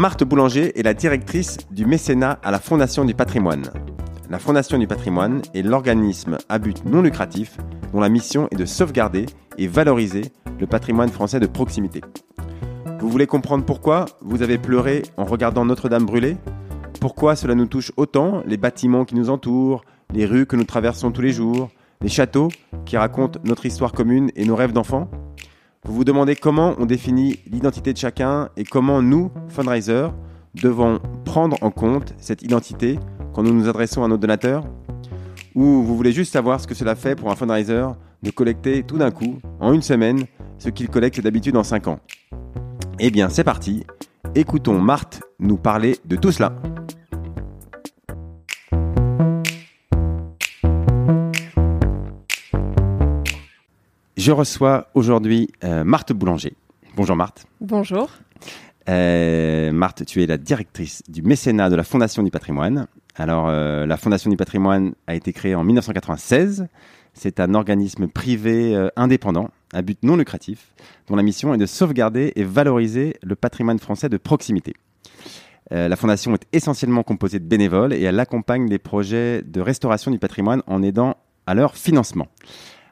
Marthe Boulanger est la directrice du mécénat à la Fondation du patrimoine. La Fondation du patrimoine est l'organisme à but non lucratif dont la mission est de sauvegarder et valoriser le patrimoine français de proximité. Vous voulez comprendre pourquoi vous avez pleuré en regardant Notre-Dame brûler? Pourquoi cela nous touche autant, les bâtiments qui nous entourent, les rues que nous traversons tous les jours, les châteaux qui racontent notre histoire commune et nos rêves d'enfants? Vous vous demandez comment on définit l'identité de chacun et comment nous, fundraisers, devons prendre en compte cette identité quand nous nous adressons à nos donateurs Ou vous voulez juste savoir ce que cela fait pour un fundraiser de collecter tout d'un coup, en une semaine, ce qu'il collecte d'habitude en 5 ans? Eh bien, c'est parti. Écoutons Marthe nous parler de tout cela. Je reçois aujourd'hui euh, Marthe Boulanger. Bonjour Marthe. Bonjour. Euh, Marthe, tu es la directrice du mécénat de la Fondation du patrimoine. Alors, euh, la Fondation du patrimoine a été créée en 1996. C'est un organisme privé indépendant, à but non lucratif, dont la mission est de sauvegarder et valoriser le patrimoine français de proximité. Euh, la Fondation est essentiellement composée de bénévoles et elle accompagne les projets de restauration du patrimoine en aidant à leur financement.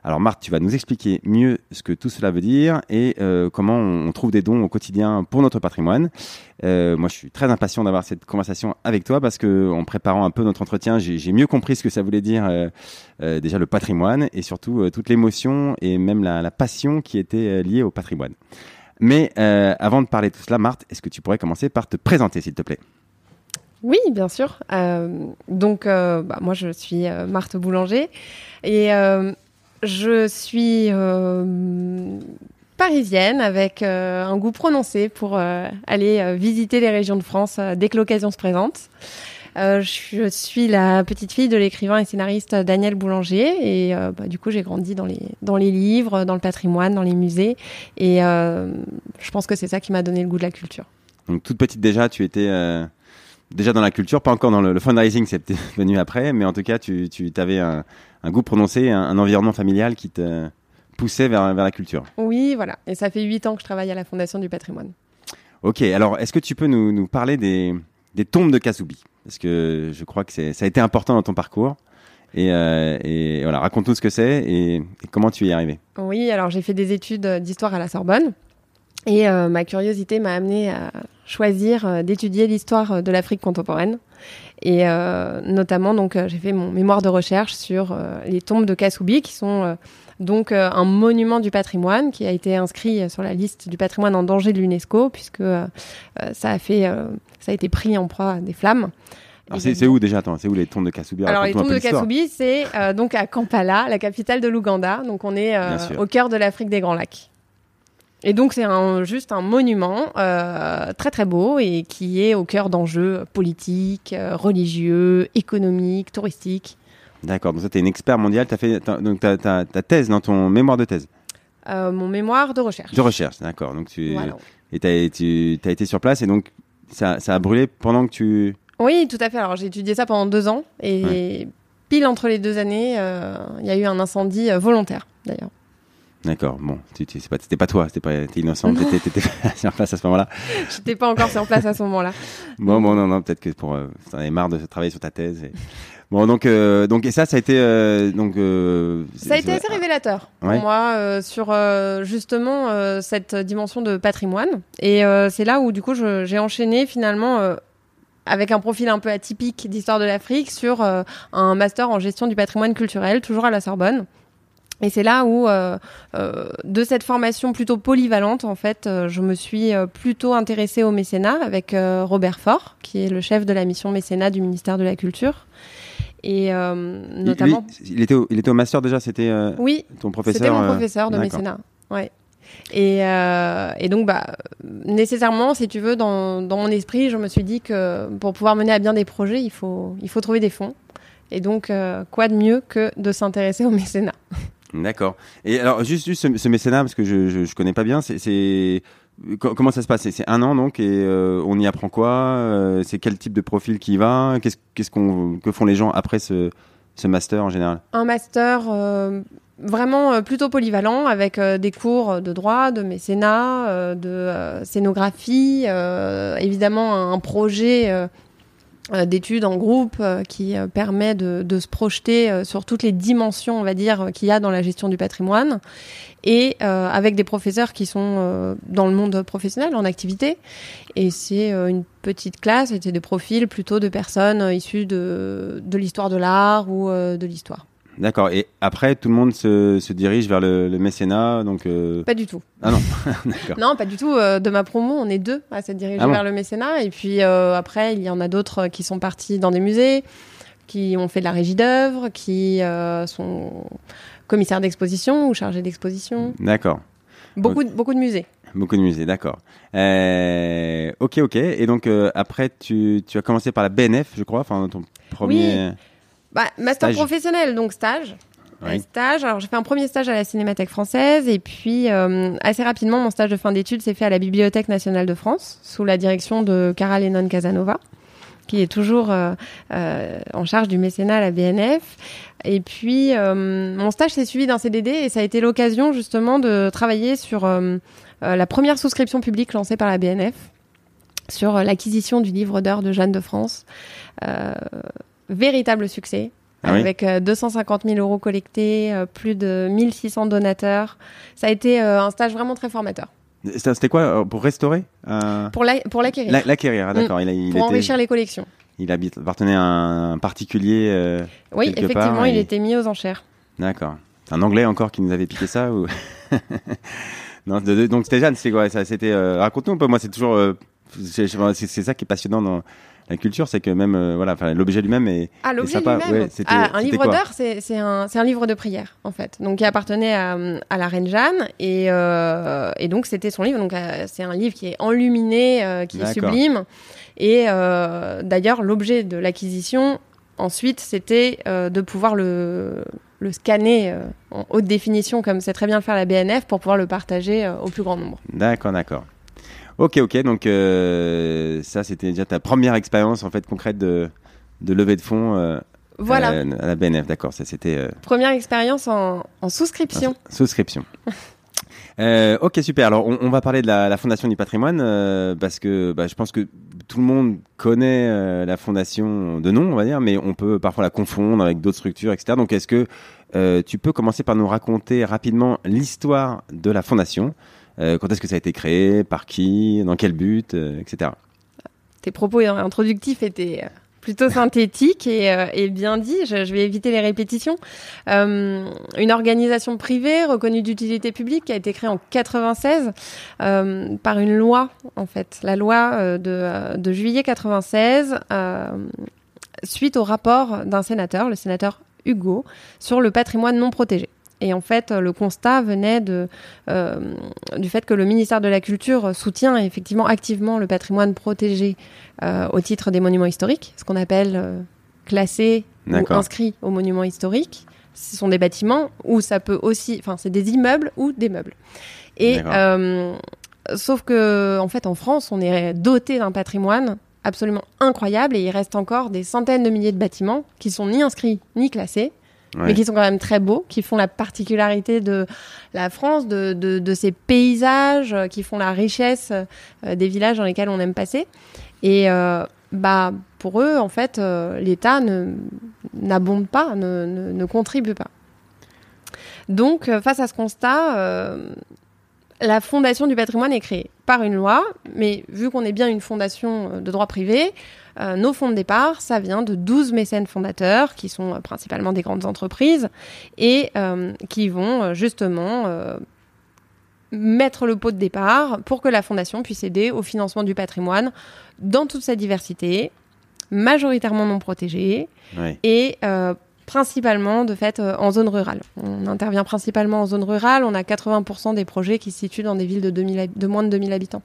Alors Marthe, tu vas nous expliquer mieux ce que tout cela veut dire et euh, comment on trouve des dons au quotidien pour notre patrimoine. Euh, moi, je suis très impatient d'avoir cette conversation avec toi parce que en préparant un peu notre entretien, j'ai mieux compris ce que ça voulait dire euh, déjà le patrimoine et surtout toute l'émotion et même la, passion qui était liée au patrimoine. Mais avant de parler de tout cela, Marthe, est-ce que tu pourrais commencer par te présenter, s'il te plaît? Oui, bien sûr. donc, bah, moi, je suis Marthe Boulanger et je suis euh, parisienne avec euh, un goût prononcé pour euh, aller visiter les régions de France dès que l'occasion se présente. je suis la petite fille de l'écrivain et scénariste Daniel Boulanger et bah, du coup j'ai grandi dans les, dans les livres, dans le patrimoine, dans les musées et je pense que c'est ça qui m'a donné le goût de la culture. Donc toute petite déjà, tu étais déjà dans la culture, pas encore dans le, fundraising, c'est venu après, mais en tout cas tu, tu avais un, un goût prononcé, un, un, environnement familial qui te poussait vers, vers la culture. Oui, voilà. Et ça fait huit ans que je travaille à la Fondation du patrimoine. Ok, alors est-ce que tu peux nous, nous parler des, des, tombes de Kasoubi Parce que je crois que ça a été important dans ton parcours. Et, euh, et voilà, raconte-nous ce que c'est et, et, comment tu y es arrivé. Oui, alors j'ai fait des études d'histoire à la Sorbonne. Et euh, ma curiosité m'a amené à choisir euh, d'étudier l'histoire de l'Afrique contemporaine. Et euh, notamment, donc, euh, j'ai fait mon mémoire de recherche sur euh, les tombes de Kasoubi, qui sont donc un monument du patrimoine qui a été inscrit sur la liste du patrimoine en danger de l'UNESCO, puisque ça a fait, ça a été pris en proie des flammes. Alors c'est où déjà? Attends, c'est où les tombes de Kasoubi Alors les tombes de Kasoubi, c'est donc à Kampala, la capitale de l'Ouganda. Donc on est au cœur de l'Afrique des Grands Lacs. Et donc c'est un, juste un monument euh, très très beau et qui est au cœur d'enjeux politiques, euh, religieux, économiques, touristiques. D'accord, donc ça tu es une expert mondiale, tu as fait donc ta, thèse dans ton mémoire de thèse euh, Mon mémoire de recherche. De recherche, d'accord. Donc tu et tu as été sur place et donc ça, ça, a brûlé pendant que tu... Oui, tout à fait. Alors j'ai étudié ça pendant deux ans et pile entre les deux années, euh, il y a eu un incendie volontaire d'ailleurs. D'accord, bon, c'était pas, pas toi, c'était pas, t'es innocente, t'étais sur place à ce moment-là. J'étais pas encore sur place à ce moment-là. bon, bon, non, non, peut-être que pour, euh, t'en avais marre de travailler sur ta thèse. Et... Bon, donc, euh, donc, et ça, ça a été, euh, donc. Euh, ça a été assez révélateur pour moi sur justement cette dimension de patrimoine. Et c'est là où, du coup, j'ai enchaîné finalement avec un profil un peu atypique d'histoire de l'Afrique sur un master en gestion du patrimoine culturel, toujours à la Sorbonne. Et c'est là où, euh, euh, de cette formation plutôt polyvalente, en fait, euh, je me suis plutôt intéressée au mécénat avec Robert Faure, qui est le chef de la mission mécénat du ministère de la Culture. Et notamment. Il, il, était au, il était au master déjà, c'était oui, ton professeur C'était mon professeur de mécénat. Ouais. Et, euh, et, donc, bah, nécessairement, si tu veux, dans, dans, mon esprit, je me suis dit que pour pouvoir mener à bien des projets, il faut, il faut trouver des fonds. Et donc, quoi de mieux que de s'intéresser au mécénat? D'accord. Et alors, juste, juste ce, mécénat, parce que je, je, connais pas bien, c'est comment ça se passe? C'est un an donc, et on y apprend quoi? C'est quel type de profil qui y va? Qu'est-ce qu'est-ce qu'on que font les gens après ce, ce master en général? Un master vraiment euh, plutôt polyvalent avec euh, des cours de droit, de mécénat, euh, de scénographie, évidemment un projet d'études en groupe qui permet de, de, se projeter sur toutes les dimensions, on va dire, qu'il y a dans la gestion du patrimoine, et avec des professeurs qui sont dans le monde professionnel, en activité. Et c'est une petite classe, c'était des profils plutôt de personnes issues de, de l'histoire de l'art ou de l'histoire. D'accord. Et après, tout le monde se, se dirige vers le, le mécénat, donc. Euh... Pas du tout. Ah non. non, pas du tout. Euh, de ma promo, on est deux à se diriger ah vers le mécénat, et puis euh, après, il y en a d'autres qui sont partis dans des musées, qui ont fait de la régie d'œuvre, qui euh, sont commissaires d'exposition ou chargés d'exposition. D'accord. Beaucoup, de, beaucoup de musées. Beaucoup de musées, d'accord. Euh, ok, ok. Et donc après, tu, tu as commencé par la BNF, je crois, enfin ton premier. Oui. Bah, master professionnel, donc stage. Stage. Alors, j'ai fait un premier stage à la Cinémathèque française et puis euh, assez rapidement, mon stage de fin d'études s'est fait à la Bibliothèque nationale de France sous la direction de Cara Lennon Casanova, qui est toujours euh, euh, en charge du mécénat à la BNF. Et puis, mon stage s'est suivi d'un CDD et ça a été l'occasion justement de travailler sur la première souscription publique lancée par la BNF sur l'acquisition du livre d'heures de Jeanne de France véritable succès. Ah avec 250 000 euh, euros collectés, euh, plus de 1600 donateurs. Ça a été euh, un stage vraiment très formateur. C'était quoi Pour restaurer Pour l'acquérir. l'acquérir, ah, d'accord. Mm. pour enrichir les collections. Il appartenait à un particulier Oui, effectivement, il était mis aux enchères. D'accord. Un Anglais encore qui nous avait piqué ça ou... non, Donc c'était Jeanne, c'est quoi? Ça C'était raconte-nous un peu. Moi, c'est toujours c'est ça qui est passionnant dans la culture, c'est que même euh, voilà, l'objet lui-même est. Ah, l'objet lui-même. ah, un livre d'heures, c'est un, un livre de prière en fait, donc qui appartenait à, à la reine Jeanne et, euh, et donc c'était son livre. Donc euh, c'est un livre qui est enluminé, qui est sublime. Et d'ailleurs, l'objet de l'acquisition ensuite, c'était de pouvoir le le scanner en haute définition, comme c'est très bien le faire la BNF, pour pouvoir le partager au plus grand nombre. D'accord, d'accord. Ok, ok. Donc euh, ça, c'était déjà ta première expérience en fait concrète de, de levée de fonds. Euh, voilà. À la, BNF, d'accord. Ça, c'était. Euh, première expérience en, en souscription. souscription. Euh, ok, super. Alors, on, on, va parler de la, la Fondation du patrimoine euh, parce que bah, je pense que tout le monde connaît euh, la Fondation de nom, on va dire, mais on peut parfois la confondre avec d'autres structures, etc. Donc, est-ce que tu peux commencer par nous raconter rapidement l'histoire de la Fondation euh, quand est-ce que ça a été créé, par qui, dans quel but, euh, etc. Tes propos introductifs étaient euh, plutôt synthétiques et, bien dit. Je, vais éviter les répétitions. une organisation privée reconnue d'utilité publique qui a été créée en 96 par une loi, en fait, la loi de, de juillet 96, suite au rapport d'un sénateur, le sénateur Hugo, sur le patrimoine non protégé. Et en fait, le constat venait de, euh, du fait que le ministère de la Culture soutient effectivement activement le patrimoine protégé euh, au titre des monuments historiques, ce qu'on appelle euh, classé ou inscrit aux monuments historiques. Ce sont des bâtiments ou ça peut aussi, enfin, c'est des immeubles ou des meubles. Et sauf que, en fait, en France, on est doté d'un patrimoine absolument incroyable et il reste encore des centaines de milliers de bâtiments qui sont ni inscrits ni classés mais qui sont quand même très beaux, qui font la particularité de la France, de, de, de ces paysages, euh, qui font la richesse euh, des villages dans lesquels on aime passer. Et euh, bah, pour eux, en fait, l'État n'abonde pas, ne, ne, ne, contribue pas. Donc, face à ce constat, la Fondation du patrimoine est créée par une loi, mais vu qu'on est bien une fondation de droit privé, euh, nos fonds de départ, ça vient de 12 mécènes fondateurs, qui sont euh, principalement des grandes entreprises, et euh, qui vont justement mettre le pot de départ pour que la fondation puisse aider au financement du patrimoine dans toute sa diversité, majoritairement non protégée, et principalement de fait en zone rurale. On intervient principalement en zone rurale, on a 80% des projets qui se situent dans des villes de, de moins de 2000 habitants.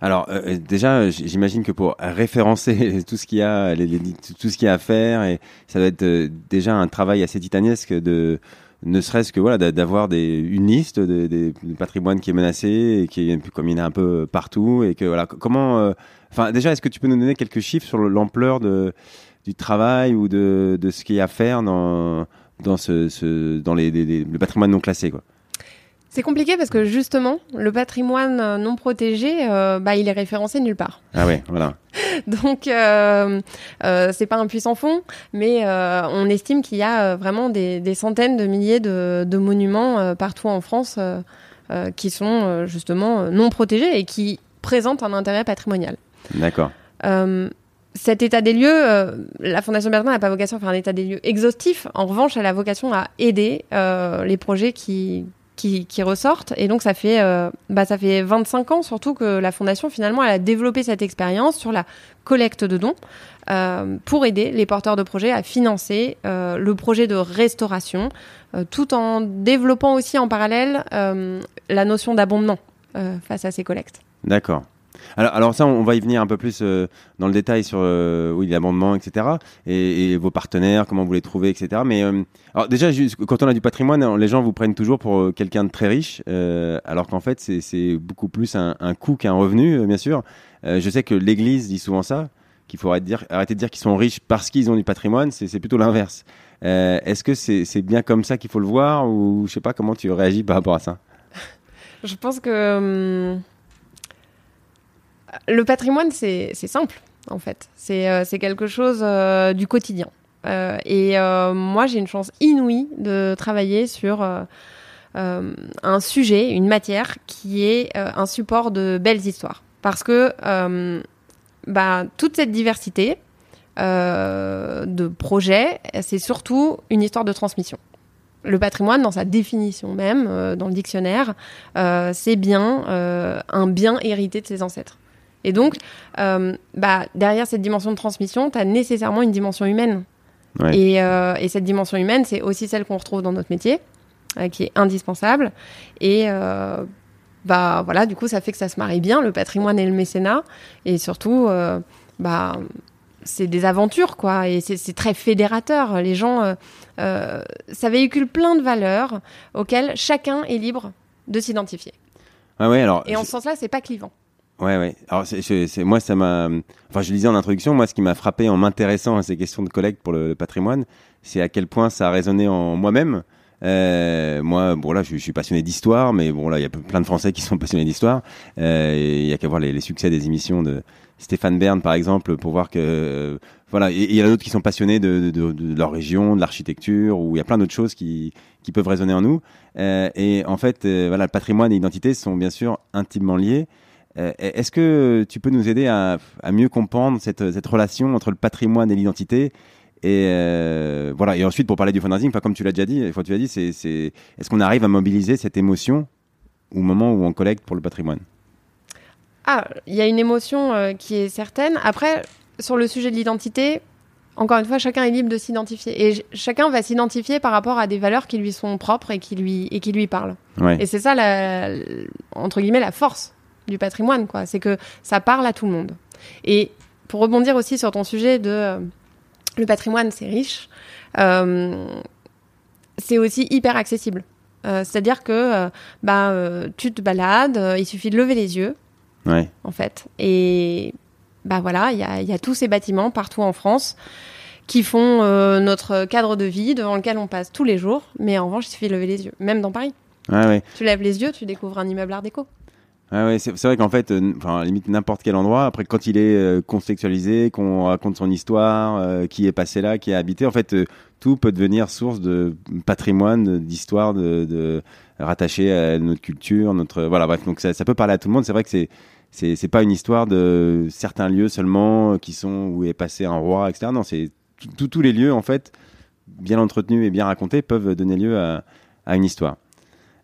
Alors déjà, j'imagine que pour référencer tout ce qu'il y a, tout ce qu'il y a à faire, ça doit être déjà un travail assez titanesque de ne serait-ce que voilà d'avoir des une liste de, de, patrimoine qui est menacé et qui comme il y un peu partout et que voilà comment euh, enfin déjà est-ce que tu peux nous donner quelques chiffres sur l'ampleur de du travail ou de, de ce qu'il y a à faire dans dans ce, ce dans les, les, le patrimoine non classé quoi c'est compliqué parce que justement, le patrimoine euh, non protégé, euh, bah, il est référencé nulle part. Ah ouais, voilà. Donc, euh, euh, c'est pas un puissant fond, mais euh, on estime qu'il y a vraiment des, des, centaines de milliers de, de monuments partout en France qui sont justement non protégés et qui présentent un intérêt patrimonial. D'accord. Cet état des lieux, la Fondation Bertrand n'a pas vocation à faire un état des lieux exhaustif. En revanche, elle a vocation à aider les projets qui, qui, ressortent. Et donc, ça fait, euh, bah, ça fait 25 ans surtout que la Fondation, finalement, elle a développé cette expérience sur la collecte de dons euh, pour aider les porteurs de projets à financer euh, le projet de restauration, tout en développant aussi en parallèle la notion d'abondement face à ces collectes. D'accord. Alors, ça, on va y venir un peu plus euh, dans le détail sur euh, oui, l'amendement, etc. Et, vos partenaires, comment vous les trouvez, etc. Mais euh, alors déjà, quand on a du patrimoine, les gens vous prennent toujours pour quelqu'un de très riche, alors qu'en fait, c'est beaucoup plus un, coût qu'un revenu, bien sûr. je sais que l'Église dit souvent ça, qu'il faut arrêter de dire, arrêter de dire qu'ils sont riches parce qu'ils ont du patrimoine. C'est plutôt l'inverse. Est-ce que c'est bien comme ça qu'il faut le voir, ou je sais pas comment tu réagis par rapport à ça? Je pense que hum, le patrimoine, c'est simple, en fait. C'est euh, quelque chose euh, du quotidien. Euh, et moi, j'ai une chance inouïe de travailler sur un sujet, une matière qui est un support de belles histoires. Parce que bah, toute cette diversité de projets, c'est surtout une histoire de transmission le patrimoine, dans sa définition même, dans le dictionnaire, c'est bien un bien hérité de ses ancêtres. Et donc, euh, bah, derrière cette dimension de transmission, tu as nécessairement une dimension humaine. Et, euh, et, cette dimension humaine, c'est aussi celle qu'on retrouve dans notre métier, euh, qui est indispensable. Et bah voilà, du coup, ça fait que ça se marie bien, le patrimoine et le mécénat. Et surtout, bah c'est des aventures, quoi. Et c'est très fédérateur. Les gens, ça véhicule plein de valeurs auxquelles chacun est libre de s'identifier. Ah ouais, alors, et en ce sens-là, c'est pas clivant. Ouais, ouais. Alors, c'est, moi, ça m'a. Enfin, je disais en introduction, moi, ce qui m'a frappé en m'intéressant à ces questions de collecte pour le, patrimoine, c'est à quel point ça a résonné en moi-même. Euh, moi, bon là, je, suis passionné d'histoire, mais bon là, il y a plein de Français qui sont passionnés d'histoire. Euh, il y a qu'à voir les, succès des émissions de Stéphane Bern, par exemple, pour voir que euh, voilà. Il y a d'autres qui sont passionnés de, de, de, leur région, de l'architecture, ou il y a plein d'autres choses qui qui peuvent résonner en nous. Euh, et en fait, euh, voilà, le patrimoine et l'identité sont bien sûr intimement liés. Euh, est-ce que tu peux nous aider à, mieux comprendre cette, relation entre le patrimoine et l'identité et euh, voilà. Et ensuite, pour parler du fundraising, comme tu l'as déjà dit, fois tu as dit, c'est, est-ce qu'on arrive à mobiliser cette émotion au moment où on collecte pour le patrimoine? Ah, il y a une émotion euh, qui est certaine. Après, sur le sujet de l'identité, encore une fois, chacun est libre de s'identifier et chacun va s'identifier par rapport à des valeurs qui lui sont propres et qui lui et qui lui parlent. Et c'est ça, la, entre guillemets, la force du patrimoine, quoi. C'est que ça parle à tout le monde. Et pour rebondir aussi sur ton sujet de euh, le patrimoine, c'est riche, euh, c'est aussi hyper accessible. Euh, c'est-à-dire que bah, tu te balades, il suffit de lever les yeux, en fait. Et bah voilà, il y a, y a, tous ces bâtiments partout en France qui font notre cadre de vie devant lequel on passe tous les jours. Mais en revanche, il suffit de lever les yeux, même dans Paris. Tu lèves les yeux, tu découvres un immeuble art déco. Ah ouais, c'est vrai qu'en fait, euh, enfin, limite n'importe quel endroit. Après, quand il est euh, contextualisé, qu'on raconte son histoire, euh, qui est passé là, qui est habité, en fait, tout peut devenir source de patrimoine, d'histoire, de, de rattaché à notre culture, notre voilà. Bref, donc ça, ça peut parler à tout le monde. C'est vrai que c'est c'est c'est pas une histoire de certains lieux seulement qui sont où est passé un roi, etc. Non, c'est tous les lieux en fait bien entretenus et bien racontés peuvent donner lieu à, à une histoire.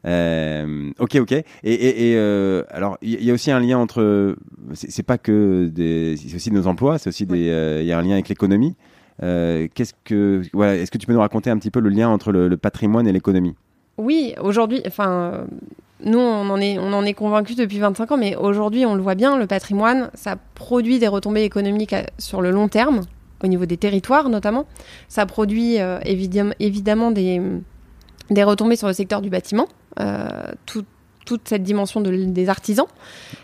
Euh, ok, ok. Et, et, et euh, alors, il y, a aussi un lien entre. C'est pas que des. C'est aussi nos emplois. C'est aussi des. Euh, il y a un lien avec l'économie. Qu'est-ce que. Voilà. Est-ce que tu peux nous raconter un petit peu le lien entre le, patrimoine et l'économie? Oui, aujourd'hui. Enfin. nous, on en est, on en est convaincus depuis 25 ans, mais aujourd'hui, on le voit bien, le patrimoine, ça produit des retombées économiques sur le long terme, au niveau des territoires notamment. Ça produit évidemment, évidemment des, des retombées sur le secteur du bâtiment, tout, toute cette dimension des artisans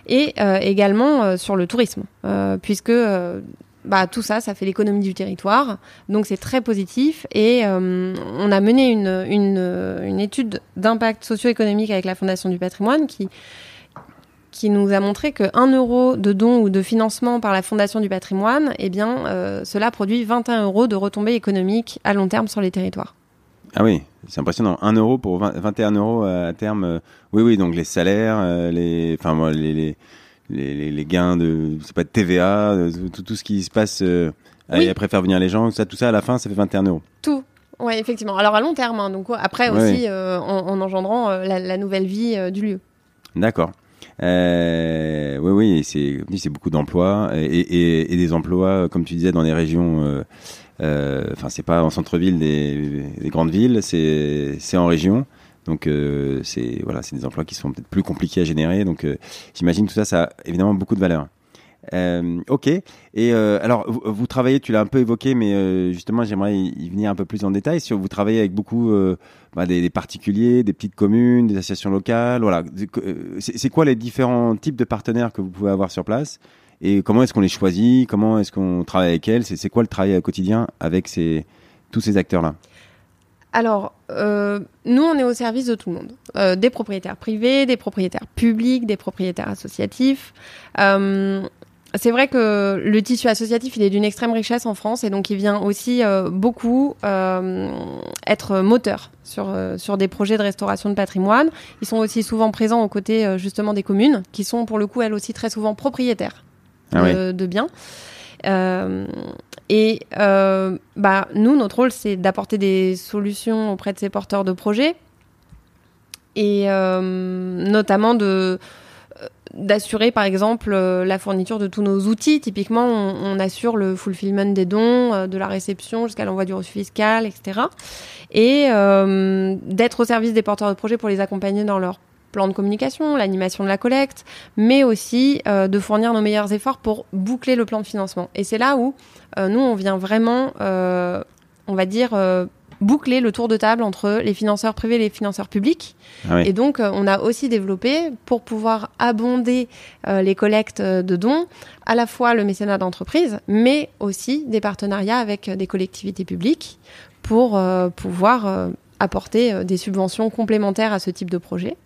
et euh, également euh, sur le tourisme, euh, puisque bah, tout ça, ça fait l'économie du territoire. Donc c'est très positif. Et on a mené une, étude d'impact socio-économique avec la Fondation du patrimoine qui, qui nous a montré que 1 euro de don ou de financement par la Fondation du patrimoine, eh bien, cela produit 21 euros de retombées économiques à long terme sur les territoires. Ah oui, c'est impressionnant. 1 euro pour 21 euros à terme. Euh, oui, oui, donc les salaires, euh, les, enfin, les, les, les, gains de, c'est pas de TVA, euh, tout, tout, ce qui se passe après faire venir les gens, ça, tout ça à la fin, ça fait 21 euros. Tout. Oui, effectivement. Alors à long terme, hein, donc après aussi en, engendrant la, nouvelle vie du lieu. D'accord. oui, oui, c'est, beaucoup d'emplois et, et, et, des emplois, comme tu disais, dans les régions euh, enfin, c'est pas en centre-ville des, grandes villes, c'est en région. Donc euh, c'est voilà, c'est des emplois qui sont peut-être plus compliqués à générer. Donc euh, j'imagine tout ça, ça a évidemment beaucoup de valeur. ok. Et alors, vous, travaillez, tu l'as un peu évoqué, mais justement, j'aimerais y, venir un peu plus en détail. Sur, vous travaillez avec beaucoup bah, des, des, particuliers, des petites communes, des associations locales. Voilà. C'est quoi les différents types de partenaires que vous pouvez avoir sur place? Et comment est-ce qu'on les choisit? Comment est-ce qu'on travaille avec elles? C'est quoi le travail quotidien avec tous ces acteurs-là? Alors, euh, nous, on est au service de tout le monde. Euh, des propriétaires privés, des propriétaires publics, des propriétaires associatifs. Euh, c'est vrai que le tissu associatif, il est d'une extrême richesse en France et donc il vient aussi beaucoup être moteur sur des projets de restauration de patrimoine. Ils sont aussi souvent présents aux côtés justement des communes qui sont pour le coup elles aussi très souvent propriétaires ah de, biens. Euh, et euh, bah, nous, notre rôle, c'est d'apporter des solutions auprès de ces porteurs de projets et euh, notamment de d'assurer par exemple la fourniture de tous nos outils. Typiquement, on, assure le fulfillment des dons, de la réception jusqu'à l'envoi du reçu fiscal, etc. Et d'être au service des porteurs de projets pour les accompagner dans leur plan de communication, l'animation de la collecte, mais aussi euh, de fournir nos meilleurs efforts pour boucler le plan de financement. Et c'est là où euh, nous, on vient vraiment, euh, on va dire, boucler le tour de table entre les financeurs privés et les financeurs publics. Ah et donc, on a aussi développé, pour pouvoir abonder les collectes de dons, à la fois le mécénat d'entreprise, mais aussi des partenariats avec des collectivités publiques pour pouvoir apporter des subventions complémentaires à ce type de projet.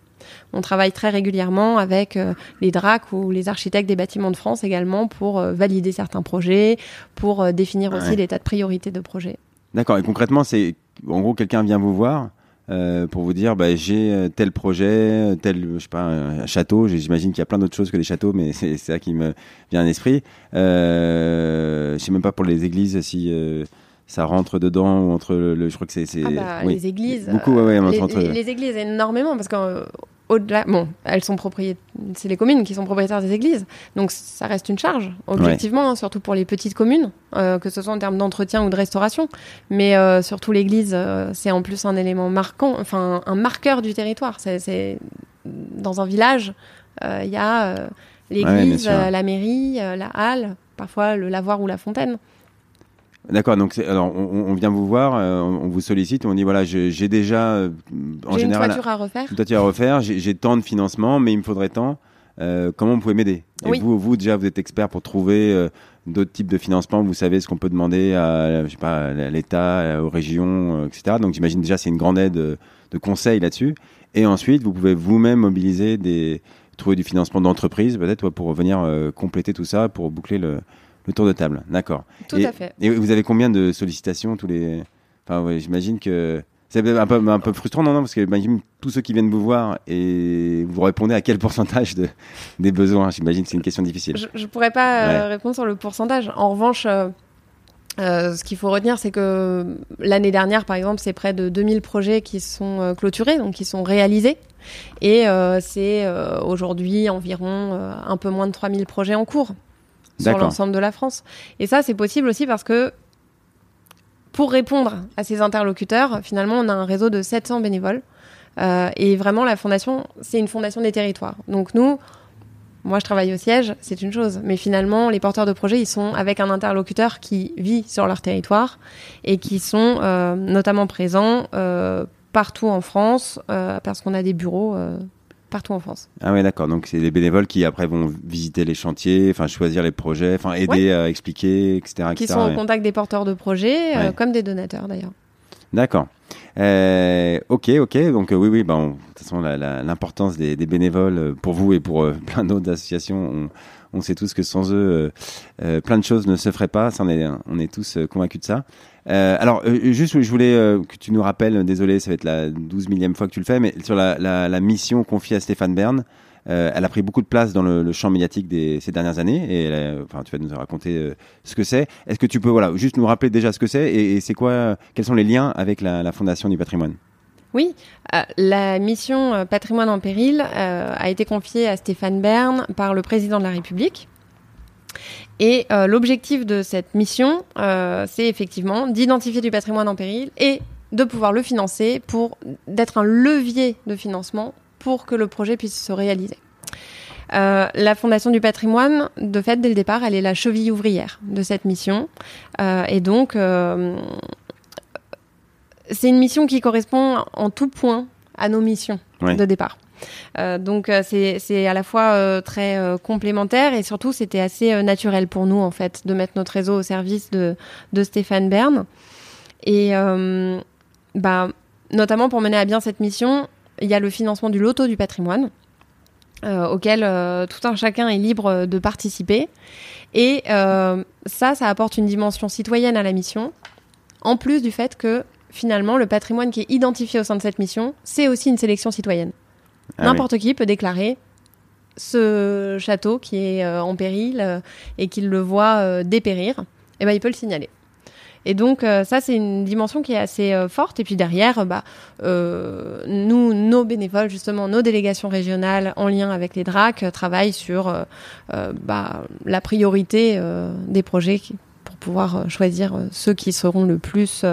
On travaille très régulièrement avec euh, les DRAC ou les architectes des bâtiments de France également pour euh, valider certains projets, pour euh, définir aussi l'état de priorité de projet. D'accord. Et concrètement, c'est en gros quelqu'un vient vous voir. pour vous dire bah, j'ai tel projet, tel je sais pas un château. J'imagine qu'il y a plein d'autres choses que les châteaux, mais c'est ça qui me vient à l'esprit. Euh, je sais même pas pour les églises si ça rentre dedans ou entre le, je crois que c'est ah bah, les églises beaucoup ouais, ouais, les, entre... les, églises énormément parce que au-delà, bon, elles sont propriétaires, c'est les communes qui sont propriétaires des églises, donc ça reste une charge, objectivement, hein, surtout pour les petites communes, euh, que ce soit en termes d'entretien ou de restauration. Mais euh, surtout l'église, euh, c'est en plus un élément marquant, enfin un marqueur du territoire. C'est dans un village, il y a l'église, la mairie, la halle, parfois le lavoir ou la fontaine. D'accord, donc alors on, vient vous voir, euh, on, vous sollicite, on dit voilà, j'ai déjà euh, en général une toiture à refaire. Une toiture à refaire, j'ai tant de financement, mais il me faudrait tant. Euh, comment vous pouvez m'aider? Et vous, vous déjà, vous êtes expert pour trouver d'autres types de financement. Vous savez ce qu'on peut demander à, je sais pas, à l'État, aux régions, etc. Donc j'imagine déjà c'est une grande aide de conseil là-dessus. Et ensuite, vous pouvez vous-même mobiliser des trouver du financement d'entreprise peut-être pour venir compléter tout ça, pour boucler le le tour de table, d'accord. Tout à fait. Et vous avez combien de sollicitations tous les Enfin, ouais, j'imagine que c'est un peu, un peu frustrant, non, non Parce que tous ceux qui viennent vous voir et vous répondez à quel pourcentage de, des besoins? J'imagine que c'est une question difficile. Je ne pourrais pas euh, répondre sur le pourcentage. En revanche, euh, euh, ce qu'il faut retenir, c'est que l'année dernière, par exemple, c'est près de 2000 projets qui sont clôturés, donc qui sont réalisés. Et c'est aujourd'hui environ un peu moins de 3000 projets en cours sur l'ensemble de la France. Et ça, c'est possible aussi parce que pour répondre à ces interlocuteurs, finalement, on a un réseau de 700 bénévoles et vraiment, la fondation, c'est une fondation des territoires. Donc nous, moi je travaille au siège, c'est une chose, mais finalement les porteurs de projets ils sont avec un interlocuteur qui vit sur leur territoire et qui sont euh, notamment présents euh, partout en France euh, parce qu'on a des bureaux partout en France. Ah ouais d'accord, donc c'est les bénévoles qui après vont visiter les chantiers, enfin choisir les projets, enfin aider à expliquer, etc. Qui sont en contact des porteurs de projets comme des donateurs d'ailleurs. D'accord. Euh, ok, ok. Donc euh, oui, oui. Bah, de toute façon, l'importance des, des, bénévoles euh, pour vous et pour euh, plein d'autres associations, on, on, sait tous que sans eux, plein de choses ne se feraient pas. Ça, on est, on est tous convaincus de ça. Alors, juste, je voulais que tu nous rappelles. Désolé, ça va être la 12 millième fois que tu le fais, mais sur la, mission confiée à Stéphane Bern. Euh, elle a pris beaucoup de place dans le, champ médiatique des, ces dernières années et enfin, tu vas nous raconter euh, ce que c'est. Est-ce que tu peux voilà, juste nous rappeler déjà ce que c'est et, c'est quoi, quels sont les liens avec la, Fondation du patrimoine? Oui, euh, la mission Patrimoine en péril a été confiée à Stéphane Bern par le président de la République. Et l'objectif de cette mission, c'est effectivement d'identifier du patrimoine en péril et de pouvoir le financer pour d'être un levier de financement pour que le projet puisse se réaliser. Euh, la Fondation du patrimoine, de fait, dès le départ, elle est la cheville ouvrière de cette mission. Euh, et donc, euh, c'est une mission qui correspond en tout point à nos missions de départ. Donc c'est à la fois très complémentaire et surtout c'était assez naturel pour nous en fait de mettre notre réseau au service de, de Stéphane Bern. Et bah, notamment pour mener à bien cette mission, il y a le financement du loto du patrimoine. Euh, auquel euh, tout un chacun est libre de participer. Et euh, ça, ça apporte une dimension citoyenne à la mission, en plus du fait que finalement, le patrimoine qui est identifié au sein de cette mission, c'est aussi une sélection citoyenne. Ah N'importe qui peut déclarer ce château qui est en péril et qu'il le voit dépérir, et eh ben, il peut le signaler. Et donc euh, ça c'est une dimension qui est assez euh, forte. Et puis derrière, bah, euh, nous, nos bénévoles justement, nos délégations régionales en lien avec les DRAC travaillent sur bah, la priorité des projets pour pouvoir choisir ceux qui seront le plus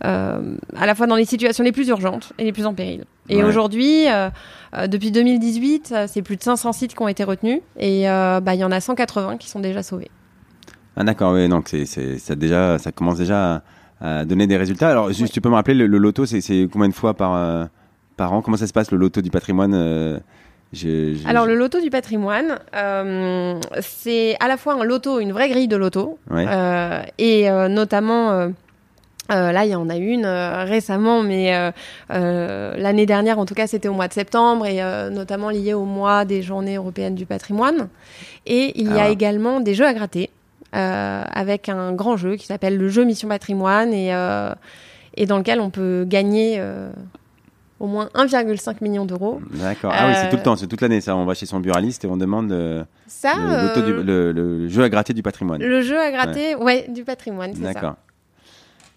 à la fois dans les situations les plus urgentes et les plus en péril. Et aujourd'hui, depuis 2018, c'est plus de 500 sites qui ont été retenus et bah, il y en a 180 qui sont déjà sauvés. Ah d'accord, oui, donc c'est, c'est, ça déjà, ça commence déjà à, donner des résultats. Alors juste, tu peux me rappeler le, loto, c'est, c'est combien de fois par euh, par an? Comment ça se passe le loto du patrimoine euh, Alors le loto du patrimoine, euh, c'est à la fois un loto, une vraie grille de loto, et notamment. Là, il y en a une récemment, mais l'année dernière, en tout cas, c'était au mois de septembre et notamment lié au mois des Journées européennes du patrimoine. Et il y a ah. également des jeux à gratter. Euh, avec un grand jeu qui s'appelle le jeu Mission Patrimoine et, euh, et dans lequel on peut gagner euh, au moins 1,5 million d'euros. D'accord. Ah oui, c'est tout le temps, c'est toute l'année ça. On va chez son buraliste et on demande ça, le, jeu à gratter du patrimoine. Le jeu à gratter, ouais, du patrimoine, c'est ça. D'accord.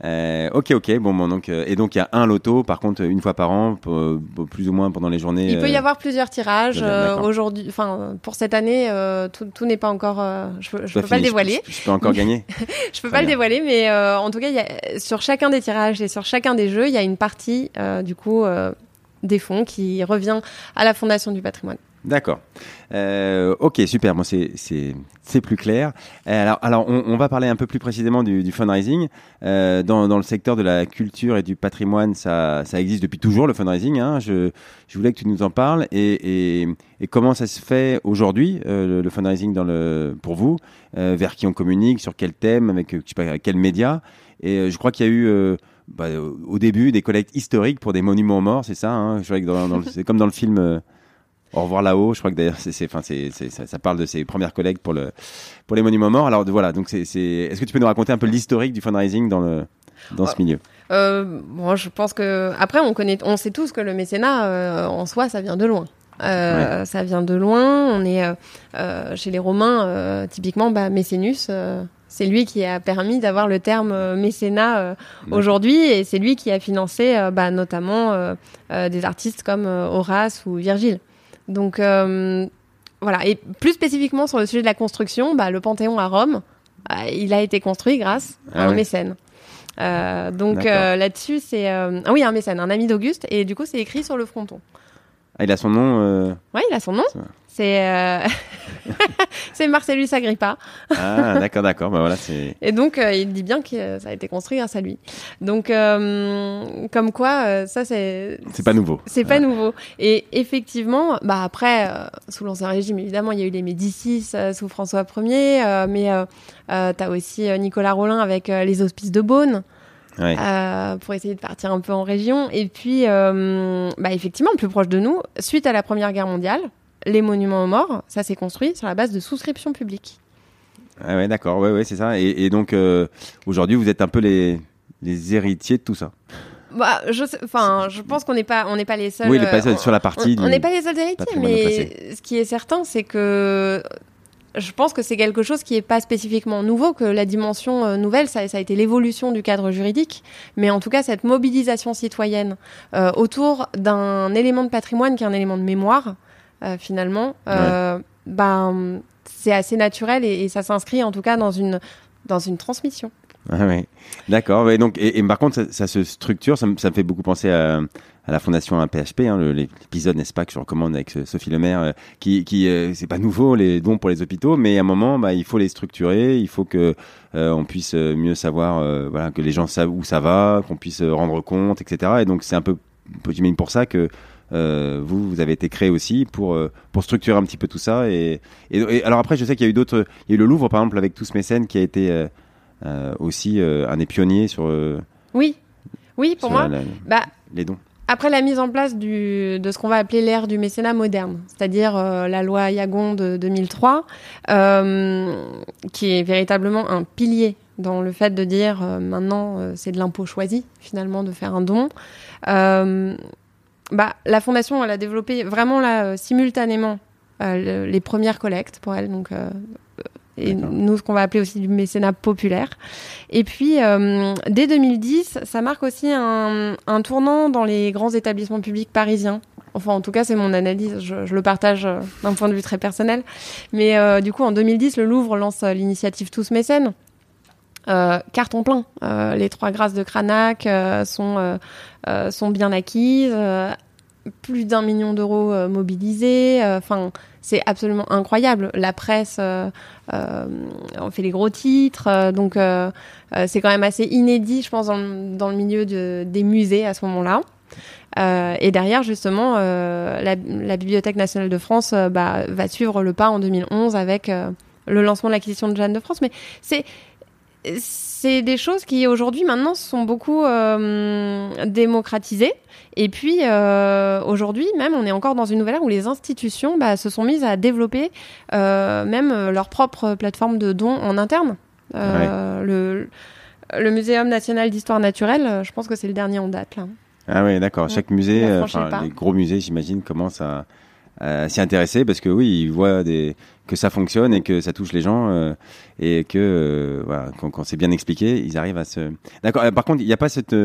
Euh, ok, ok. Bon, bon donc euh, et donc il y a un loto, par contre, une fois par an, plus ou moins pendant les journées. Il peut y euh, avoir plusieurs tirages aujourd'hui. Enfin, pour cette année, tout, tout n'est pas encore. je, peux, peux pas le dévoiler. Je, peux encore gagner. je peux pas le dévoiler, mais en tout cas, y a, sur chacun des tirages et sur chacun des jeux, il y a une partie du coup des fonds qui revient à la Fondation du patrimoine. D'accord. Euh, ok, super. Moi, c'est plus clair. Euh, alors, alors on, va parler un peu plus précisément du, du fundraising. Euh, dans, dans le secteur de la culture et du patrimoine, ça, ça existe depuis toujours, le fundraising. Hein. Je, je voulais que tu nous en parles. Et, et, et comment ça se fait aujourd'hui, euh, le, fundraising dans le, pour vous euh, Vers qui on communique Sur quel thème Avec, je sais pas, avec quel média? Et je crois qu'il y a eu... Bah, au début, des collectes historiques pour des monuments morts, c'est ça hein? Je dans, dans c'est comme dans le film au revoir là-haut. Je crois que d'ailleurs, c'est, enfin, c'est, ça, ça, parle de ses premières collègues pour le, pour les monuments morts. Alors voilà, donc c'est, est-ce que tu peux nous raconter un peu l'historique du fundraising dans le, dans ce milieu? Euh, Moi, je pense que après, on connaît, on sait tous que le mécénat euh, en soi, ça vient de loin. Euh, Ça vient de loin. On est euh, euh chez les Romains, euh, typiquement, bah, Mécénus. c'est lui qui a permis d'avoir le terme mécénat aujourd'hui et c'est lui qui a financé bah, notamment des artistes comme Horace ou Virgile. Donc euh, voilà, et plus spécifiquement sur le sujet de la construction, bah, le Panthéon à Rome, euh, il a été construit grâce à ah un mécène. donc là-dessus, c'est ah oui un mécène, un ami d'Auguste, et du coup c'est écrit sur le fronton. Ah, il a son nom. Oui, il a son nom. C'est euh... c'est Marcellus Agrippa. ah, d'accord, d'accord. Bah voilà. Et donc, euh, il dit bien que ça a été construit grâce à lui. Donc, euh, comme quoi, euh, ça, c'est. C'est pas nouveau. C'est pas nouveau. Et effectivement, bah après, sous l'Ancien Régime, évidemment, il y a eu les Médicis sous François Ier, mais t'as aussi Nicolas Rollin avec les Hospices de Beaune. pour essayer de partir un peu en région. Et puis, bah, effectivement, plus proche de nous, suite à la Première Guerre mondiale, les monuments aux morts, ça s'est construit sur la base de souscriptions publiques. Ah ouais, d'accord, ouais, ouais, c'est ça. Et, donc, euh, aujourd'hui, vous êtes un peu les, les héritiers de tout ça. Bah, je, enfin, je pense qu'on n'est pas, on n'est pas les seuls. Oui, pas sur la partie. On n'est pas les seuls héritiers, mais ce qui est certain, c'est que je pense que c'est quelque chose qui n'est pas spécifiquement nouveau, que la dimension euh, nouvelle, ça, ça, a été l'évolution du cadre juridique, mais en tout cas cette mobilisation citoyenne euh, autour d'un élément de patrimoine qui est un élément de mémoire, euh, finalement, euh, ben, c'est assez naturel et, ça s'inscrit en tout cas dans une, dans une transmission. Ah oui, d'accord. Et donc, et, par contre, ça, se structure. Ça me, ça me, fait beaucoup penser à, à la fondation PHP, hein, l'épisode, n'est-ce pas, que je recommande avec Sophie Lemaire, euh, qui, qui c'est pas nouveau les dons pour les hôpitaux, mais à un moment, bah, il faut les structurer, il faut que on puisse mieux savoir, voilà, que les gens savent où ça va, qu'on puisse rendre compte, etc. Et donc, c'est un peu, j'imagine pour ça que euh, vous, vous avez été créé aussi pour, euh, pour structurer un petit peu tout ça. Et, et, alors après, je sais qu'il y a eu d'autres. Il y a eu le Louvre, par exemple, avec tous mécènes, qui a été euh, aussi un des pionniers sur. oui, oui, pour moi. bah, les dons. Après la mise en place du, de ce qu'on va appeler l'ère du mécénat moderne, c'est-à-dire la loi Yagon de 2003, qui est véritablement un pilier dans le fait de dire maintenant c'est de l'impôt choisi finalement de faire un don bah, la fondation, elle a développé vraiment là, euh, simultanément euh, les premières collectes pour elle. Donc, euh, et nous, ce qu'on va appeler aussi du mécénat populaire. Et puis, dès 2010, ça marque aussi un, un, tournant dans les grands établissements publics parisiens. Enfin, en tout cas, c'est mon analyse. Je, je le partage d'un point de vue très personnel. Mais du coup, en 2010, le Louvre lance l'initiative Tous Mécènes. Euh, carton plein. Euh, les trois grâces de Cranach euh, sont, sont bien acquises. plus d'un million d'euros mobilisés. Enfin, c'est absolument incroyable. La presse, on fait les gros titres. donc, c'est quand même assez inédit, je pense, dans le, milieu de, des musées à ce moment-là. et derrière, justement, la, la, Bibliothèque nationale de France bah, va suivre le pas en 2011 avec le lancement de l'acquisition de Jeanne de France. Mais c'est c'est des choses qui aujourd'hui maintenant sont beaucoup euh, démocratisées. Et puis euh, aujourd'hui même, on est encore dans une nouvelle ère où les institutions bah, se sont mises à développer euh, même leur propre plateforme de dons en interne. Le, le Muséum national d'histoire naturelle, je pense que c'est le dernier en date là. Ah oui, d'accord. Chaque musée, les gros musées, j'imagine, commencent à euh, s'y intéresser parce que oui, ils voient des, que ça fonctionne et que ça touche les gens euh, et que euh, voilà, quand, quand c'est bien expliqué, ils arrivent à se. D'accord. Par contre, il n'y a pas cette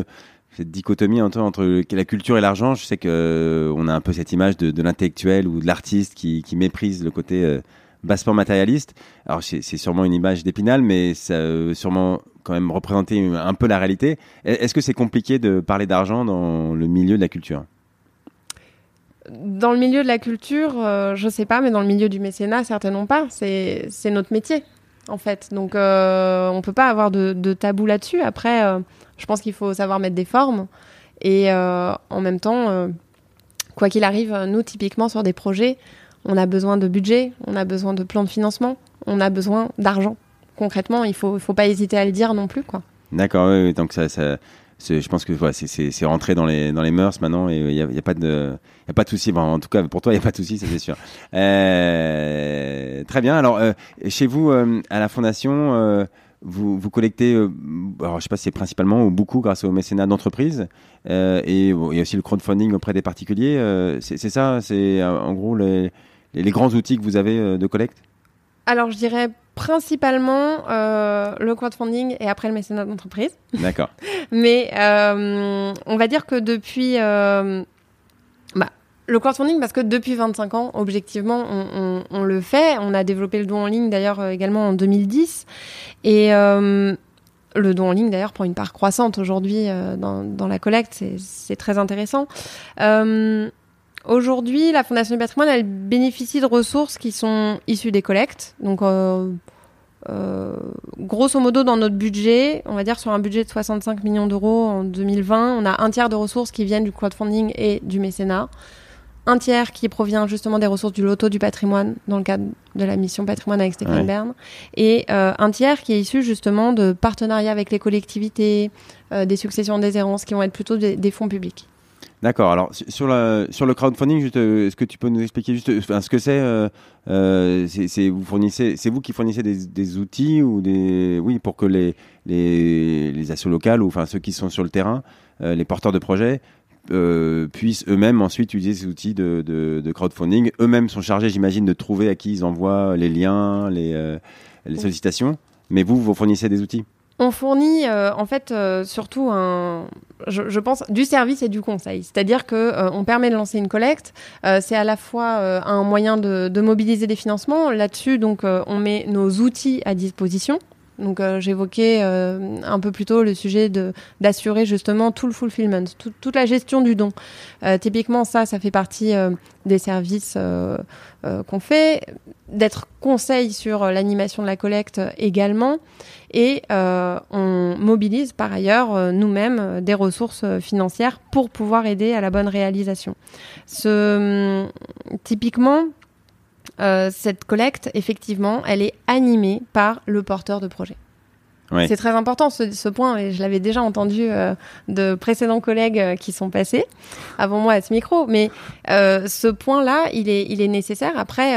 cette dichotomie entre, entre la culture et l'argent. Je sais que on a un peu cette image de, de l'intellectuel ou de l'artiste qui, qui méprise le côté bassement matérialiste. Alors c'est sûrement une image d'épinal, mais ça sûrement quand même représenter un peu la réalité. Est-ce que c'est compliqué de parler d'argent dans le milieu de la culture? Dans le milieu de la culture, euh, je sais pas, mais dans le milieu du mécénat, certainement pas. C'est notre métier, en fait. Donc, euh, on peut pas avoir de, tabou là-dessus. Après, euh, je pense qu'il faut savoir mettre des formes. Et euh, en même temps, quoi qu'il arrive, nous, typiquement, sur des projets, on a besoin de budget, on a besoin de plans de financement, on a besoin d'argent. Concrètement, il faut, faut pas hésiter à le dire non plus. D'accord, oui, donc ça, je pense que c'est rentré dans les, mœurs maintenant et il n'y a, pas de, souci. en tout cas, pour toi, il n'y a pas de souci, c'est sûr. Euh, très bien. Alors, euh, chez vous, euh, à la Fondation, euh, vous, collectez, euh, alors je sais pas si c'est principalement ou beaucoup grâce au mécénat d'entreprise et il y a aussi le crowdfunding auprès des particuliers. c'est ça, c'est en gros les, grands outils que vous avez de collecte? Alors, je dirais principalement euh, le crowdfunding et après le mécénat d'entreprise. D'accord. Mais euh, on va dire que depuis... Euh, bah, le crowdfunding, parce que depuis 25 ans, objectivement, on, on, on, le fait. On a développé le don en ligne d'ailleurs également en 2010. Et le don en ligne d'ailleurs prend une part croissante aujourd'hui dans, dans, la collecte, c'est très intéressant. Aujourd'hui, la Fondation du patrimoine, elle bénéficie de ressources qui sont issues des collectes. Donc, euh, euh, grosso modo, dans notre budget, on va dire sur un budget de 65 millions d'euros en 2020, on a un tiers de ressources qui viennent du crowdfunding et du mécénat. Un tiers qui provient justement des ressources du loto du patrimoine dans le cadre de la mission patrimoine avec Stéphane Bern. Et euh, un tiers qui est issu justement de partenariats avec les collectivités, des successions des errances qui vont être plutôt des fonds publics. D'accord. Alors sur la, sur le crowdfunding, euh, est-ce que tu peux nous expliquer juste enfin, ce que c'est euh, euh C'est vous fournissez, c'est vous qui fournissez des, des, outils ou des, oui, pour que les les, les assos locales ou enfin ceux qui sont sur le terrain, euh, les porteurs de projets euh, puissent eux-mêmes ensuite utiliser ces outils de, de, de crowdfunding. Eux-mêmes sont chargés, j'imagine, de trouver à qui ils envoient les liens, les, les sollicitations. Mais vous, vous fournissez des outils? On fournit euh, en fait euh, surtout un, je, pense, du service et du conseil. C'est-à-dire que euh, on permet de lancer une collecte. c'est à la fois un moyen de, de, mobiliser des financements. Là-dessus, donc, on met nos outils à disposition. Donc euh, j'évoquais euh, un peu plus tôt le sujet de d'assurer justement tout le fulfillment, toute la gestion du don. Euh, typiquement ça, ça fait partie des services qu'on fait, d'être conseil sur l'animation de la collecte également, et on mobilise par ailleurs nous-mêmes des ressources financières pour pouvoir aider à la bonne réalisation. Ce, typiquement, euh, cette collecte, effectivement, elle est animée par le porteur de projet. C'est très important ce, point, et je l'avais déjà entendu euh, de précédents collègues euh, qui sont passés avant moi à ce micro. Mais ce point-là, il est, il est nécessaire. Après,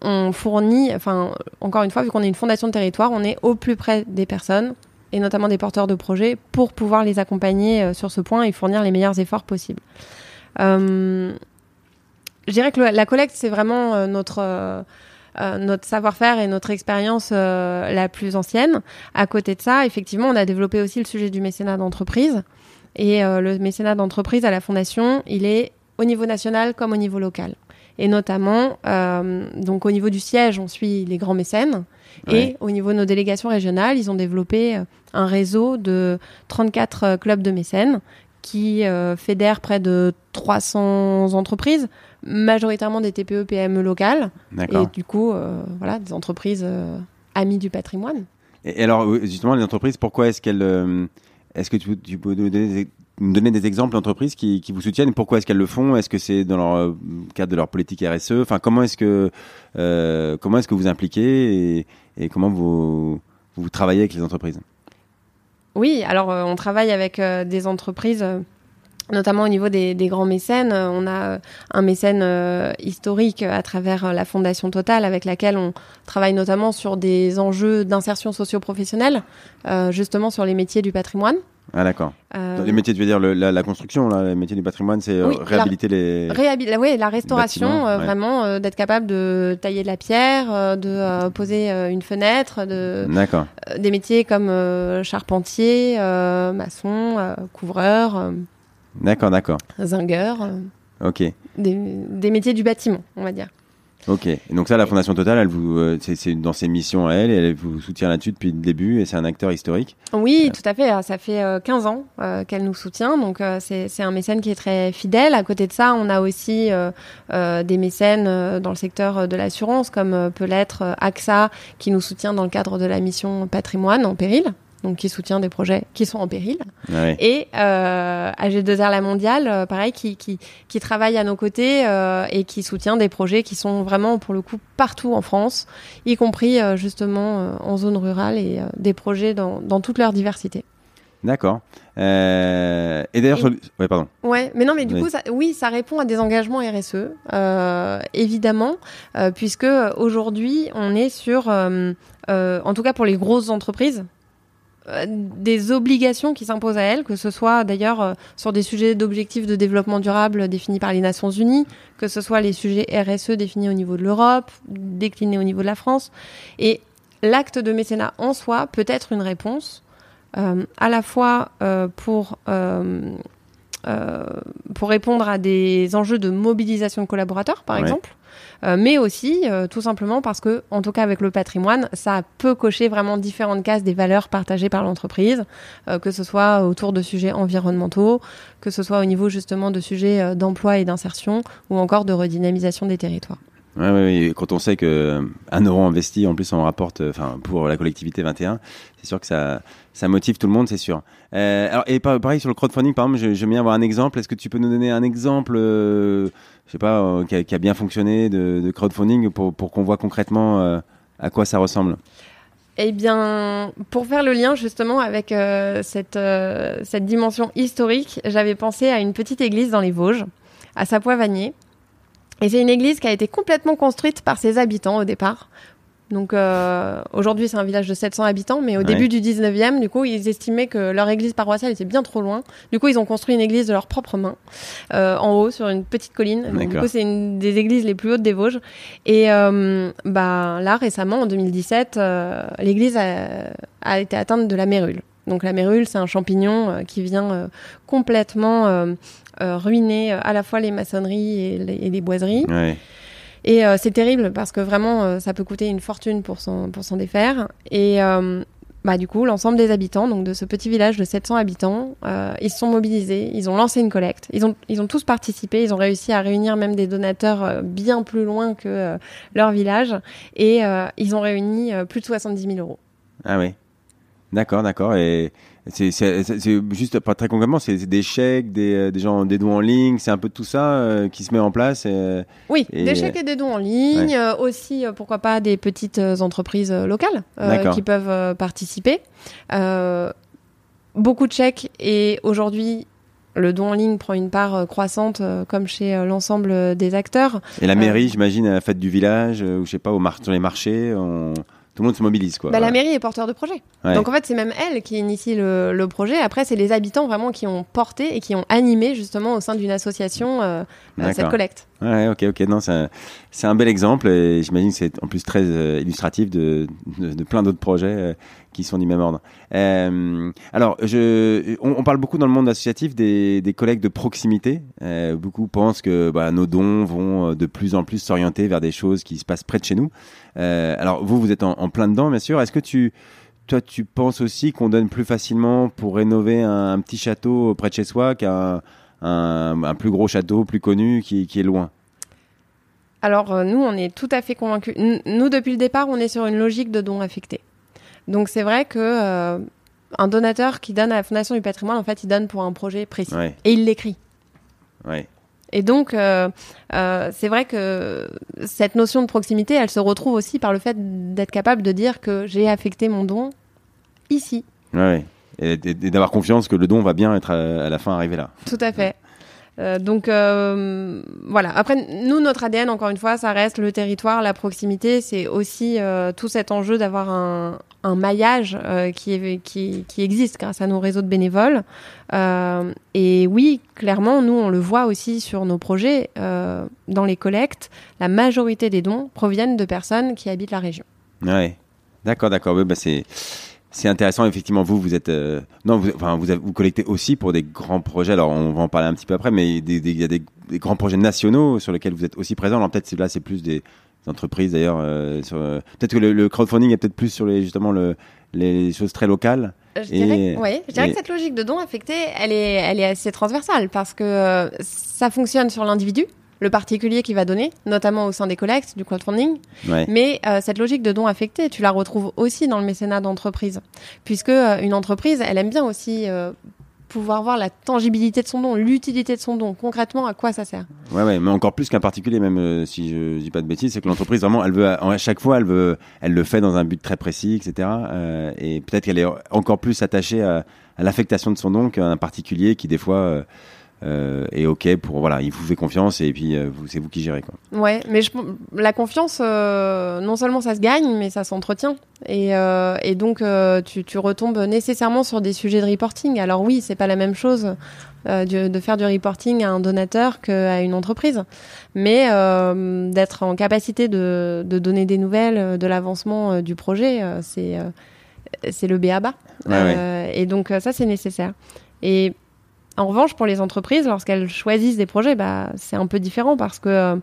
on fournit, enfin, encore une fois, vu qu'on est une fondation de territoire, on est au plus près des personnes et notamment des porteurs de projets pour pouvoir les accompagner sur ce point et fournir les meilleurs efforts possibles je dirais que la collecte, c'est vraiment euh, notre euh, euh, notre savoir-faire et notre expérience la plus ancienne. À côté de ça, effectivement, on a développé aussi le sujet du mécénat d'entreprise. Et le mécénat d'entreprise à la Fondation, il est au niveau national comme au niveau local. Et notamment, donc au niveau du siège, on suit les grands mécènes. Et au niveau de nos délégations régionales, ils ont développé un réseau de 34 clubs de mécènes qui fédèrent près de 300 entreprises majoritairement des TPE PME locales. Et du coup euh, voilà des entreprises euh, amies du patrimoine. Et, alors justement les entreprises pourquoi est-ce qu'elles euh, est-ce que tu, tu peux nous donner, des, donner des exemples d'entreprises qui, qui, vous soutiennent? Pourquoi est-ce qu'elles le font? Est-ce que c'est dans leur cadre de leur politique RSE Enfin comment est-ce que comment est-ce que vous impliquez et, et comment vous, vous travaillez avec les entreprises? Oui, alors on travaille avec des entreprises notamment au niveau des, grands mécènes. Euh, on a euh, un mécène euh, historique à travers la Fondation Total avec laquelle on travaille notamment sur des enjeux d'insertion socio-professionnelle, justement sur les métiers du patrimoine. Ah d'accord. les métiers, tu veux dire la, construction, là, les métiers du patrimoine, c'est réhabiliter les... Réhabil oui, la restauration, vraiment d'être capable de tailler de la pierre, de poser une fenêtre, de... D'accord. des métiers comme charpentier, maçon, couvreur. D'accord, d'accord. Zinger. Euh, ok. Des, métiers du bâtiment, on va dire. Ok. Et donc ça, la Fondation Total, elle vous, euh, c'est dans ses missions à elle, et elle vous soutient là-dessus depuis le début, et c'est un acteur historique. Oui, tout à fait. Ça fait 15 euh, ans qu'elle nous soutient, donc c'est un mécène qui est très fidèle. À côté de ça, on a aussi des mécènes dans le secteur de l'assurance, comme peut l'être AXA, qui nous soutient dans le cadre de la mission patrimoine en péril donc qui soutient des projets qui sont en péril. Et euh, AG2R La Mondiale, euh, pareil, qui, qui, qui, travaille à nos côtés euh, et qui soutient des projets qui sont vraiment, pour le coup, partout en France, y compris euh, justement en zone rurale et des projets dans, dans toute leur diversité. D'accord. Euh, et d'ailleurs, ouais, pardon. Ouais, mais non, mais du coup, ça, oui, ça répond à des engagements RSE, euh, évidemment, euh, puisque aujourd'hui, on est sur, en tout cas pour les grosses entreprises, des obligations qui s'imposent à elles, que ce soit d'ailleurs euh, sur des sujets d'objectifs de développement durable définis par les Nations Unies, que ce soit les sujets RSE définis au niveau de l'Europe, déclinés au niveau de la France. Et l'acte de mécénat en soi peut être une réponse, euh, à la fois pour pour répondre à des enjeux de mobilisation de collaborateurs, par exemple. mais aussi tout simplement parce que, en tout cas avec le patrimoine, ça peut cocher vraiment différentes cases des valeurs partagées par l'entreprise, que ce soit autour de sujets environnementaux, que ce soit au niveau justement de sujets d'emploi et d'insertion, ou encore de redynamisation des territoires. Ouais, ouais, quand on sait que un euro investi, en plus, on rapporte, euh, enfin, pour la collectivité 21, c'est sûr que ça, ça motive tout le monde, c'est sûr. Euh, alors, et pareil sur le crowdfunding, par exemple, j'aime bien avoir un exemple. Est-ce que tu peux nous donner un exemple, euh, je sais pas, euh, qui, a, bien fonctionné de, crowdfunding pour, pour qu'on voit concrètement euh, à quoi ça ressemble? Eh bien, pour faire le lien justement avec cette, cette dimension historique, j'avais pensé à une petite église dans les Vosges, à Sapois-Vanier, et c'est une église qui a été complètement construite par ses habitants au départ. Donc euh, aujourd'hui, c'est un village de 700 habitants, mais au début du 19e, du coup, ils estimaient que leur église paroissiale était bien trop loin. Du coup, ils ont construit une église de leurs propres mains, euh, en haut, sur une petite colline. Donc, du coup, c'est une des églises les plus hautes des Vosges. Et euh, bah, là, récemment, en 2017, euh, l'église a, a, été atteinte de la mérule. Donc la mérule, c'est un champignon euh, qui vient euh, complètement euh, ruiner à la fois les maçonneries et les, boiseries. Et c'est terrible parce que vraiment, ça peut coûter une fortune pour s'en pour s'en défaire. Et bah du coup, l'ensemble des habitants, donc de ce petit village de 700 habitants, ils se sont mobilisés, ils ont lancé une collecte, ils ont ils ont tous participé, ils ont réussi à réunir même des donateurs bien plus loin que leur village, et ils ont réuni plus de 70 000 euros. Ah oui. D'accord, d'accord. Et c'est juste pas très concrètement, c'est des chèques, des, euh, des, gens, des dons en ligne, c'est un peu tout ça euh, qui se met en place. Et, oui, des chèques et des dons en ligne, euh, aussi pourquoi pas des petites entreprises locales qui peuvent participer. beaucoup de chèques et aujourd'hui le don en ligne prend une part croissante comme chez l'ensemble des acteurs. Et la mairie, j'imagine, à la fête du village, ou je sais pas, au sur les marchés, on tout le monde se mobilise quoi. Bah, la mairie est porteur de projet. Donc en fait c'est même elle qui initie le, le projet. Après c'est les habitants vraiment qui ont porté et qui ont animé justement au sein d'une association euh, euh cette collecte. Ouais, ok, ok. Non, c'est un, bel exemple et j'imagine que c'est en plus très euh, illustratif de, de, plein d'autres projets euh, qui sont du même ordre. Euh, alors, je, on, parle beaucoup dans le monde associatif des, des collègues de proximité. beaucoup pensent que bah, nos dons vont de plus en plus s'orienter vers des choses qui se passent près de chez nous. Alors, vous, vous êtes en, plein dedans, bien sûr. Est-ce que tu toi, tu penses aussi qu'on donne plus facilement pour rénover un, un petit château près de chez soi qu'un un, plus gros château, plus connu, qui, est loin? Alors, euh, nous, on est tout à fait convaincus. Nous, depuis le départ, on est sur une logique de don affecté. Donc, c'est vrai que euh, un donateur qui donne à la Fondation du patrimoine, en fait, il donne pour un projet précis. Et il l'écrit. Ouais. Et donc, euh, c'est vrai que cette notion de proximité, elle se retrouve aussi par le fait d'être capable de dire que j'ai affecté mon don ici. Ouais et, d'avoir confiance que le don va bien être à, la fin arrivé là. Tout à fait. Euh, donc euh, voilà. Après, nous, notre ADN, encore une fois, ça reste le territoire, la proximité. C'est aussi euh, tout cet enjeu d'avoir un, un, maillage euh, qui, existe grâce à nos réseaux de bénévoles. Euh, et oui, clairement, nous, on le voit aussi sur nos projets. dans les collectes, la majorité des dons proviennent de personnes qui habitent la région. Ouais. D'accord, d'accord. Bah c'est intéressant, effectivement. Vous, vous êtes euh, non, enfin, vous, collectez aussi pour des grands projets. Alors, on va en parler un petit peu après, mais il y a des, grands projets nationaux sur lesquels vous êtes aussi présent. Alors, peut-être là, c'est plus des entreprises d'ailleurs. Euh, euh, peut-être que le, crowdfunding est peut-être plus sur les justement le, les choses très locales. Je dirais, oui, je dirais que cette logique de don affecté, elle est, elle est assez transversale parce que ça fonctionne sur l'individu le particulier qui va donner, notamment au sein des collectes, du crowdfunding. Mais euh, cette logique de don affecté, tu la retrouves aussi dans le mécénat d'entreprise, puisque euh, une entreprise, elle aime bien aussi euh, pouvoir voir la tangibilité de son don, l'utilité de son don, concrètement à quoi ça sert? Ouais, ouais, mais encore plus qu'un particulier, même si je dis pas de bêtises, c'est que l'entreprise vraiment, elle veut à chaque fois, elle veut, elle le fait dans un but très précis, etc. et peut-être qu'elle est encore plus attachée à, à l'affectation de son don qu'un particulier qui des fois euh, et ok pour voilà, il vous fait confiance et puis euh, c'est vous qui gérez quoi. Ouais, mais je, la confiance, euh, non seulement ça se gagne, mais ça s'entretient. Et, et donc tu, tu, retombes nécessairement sur des sujets de reporting. Alors oui, c'est pas la même chose de, de, faire du reporting à un donateur qu'à une entreprise, mais d'être en capacité de, de, donner des nouvelles de l'avancement du projet, c'est c'est le B à bas. Et donc ça c'est nécessaire. Et en revanche, pour les entreprises, lorsqu'elles choisissent des projets, bah, c'est un peu différent parce que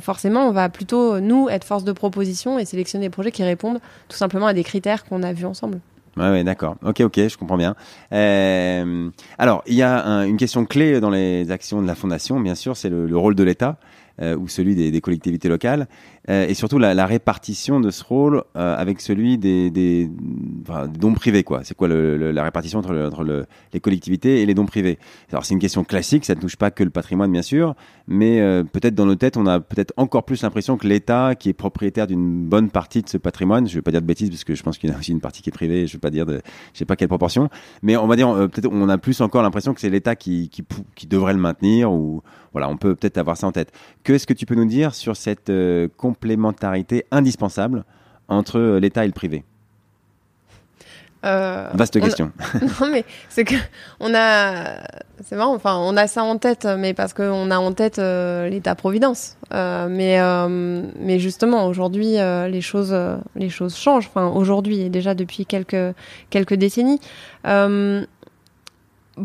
forcément, on va plutôt, nous, être force de proposition et sélectionner des projets qui répondent tout simplement à des critères qu'on a vus ensemble. Ouais, ouais d'accord. Ok, ok, je comprends bien. Euh, alors, il y a une question clé dans les actions de la Fondation, bien sûr, c'est le, rôle de l'État. Euh, ou celui des, collectivités locales, euh, et surtout la, la, répartition de ce rôle euh, avec celui des, des, enfin, des, dons privés. quoi. C'est quoi le, la répartition entre, entre les collectivités et les dons privés? Alors c'est une question classique, ça ne touche pas que le patrimoine bien sûr, mais euh, peut-être dans nos têtes, on a peut-être encore plus l'impression que l'État, qui est propriétaire d'une bonne partie de ce patrimoine, je ne vais pas dire de bêtises parce que je pense qu'il y a aussi une partie qui est privée, je ne vais pas dire de, je sais pas quelle proportion, mais on va dire peut-être on a plus encore l'impression que c'est l'État qui, qui, qui devrait le maintenir ou voilà, on peut peut-être avoir ça en tête. Que est-ce que tu peux nous dire sur cette euh, complémentarité indispensable entre euh, l'État et le privé euh, Vaste question. non mais c'est que on a, c'est marrant. Enfin, on a ça en tête, mais parce qu'on a en tête l'État-providence. mais mais justement, aujourd'hui, les choses les choses changent. Enfin, aujourd'hui et déjà depuis quelques quelques décennies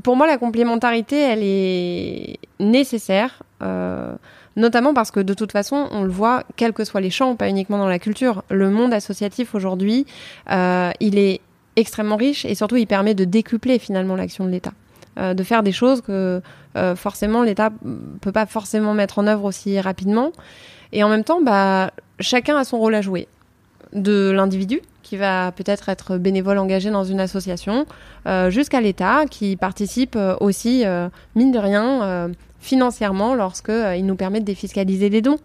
pour moi, la complémentarité, elle est nécessaire, euh, notamment parce que de toute façon, on le voit, quels que soient les champs, pas uniquement dans la culture, le monde associatif aujourd'hui, euh, il est extrêmement riche et surtout, il permet de décupler finalement l'action de l'État, euh, de faire des choses que forcément l'État peut pas forcément mettre en œuvre aussi rapidement. Et en même temps, bah, chacun a son rôle à jouer de l'individu qui va peut-être être bénévole engagé dans une association, euh, jusqu'à l'État qui participe euh, aussi, euh, mine de rien, financièrement lorsqu'il nous permet de défiscaliser des dons.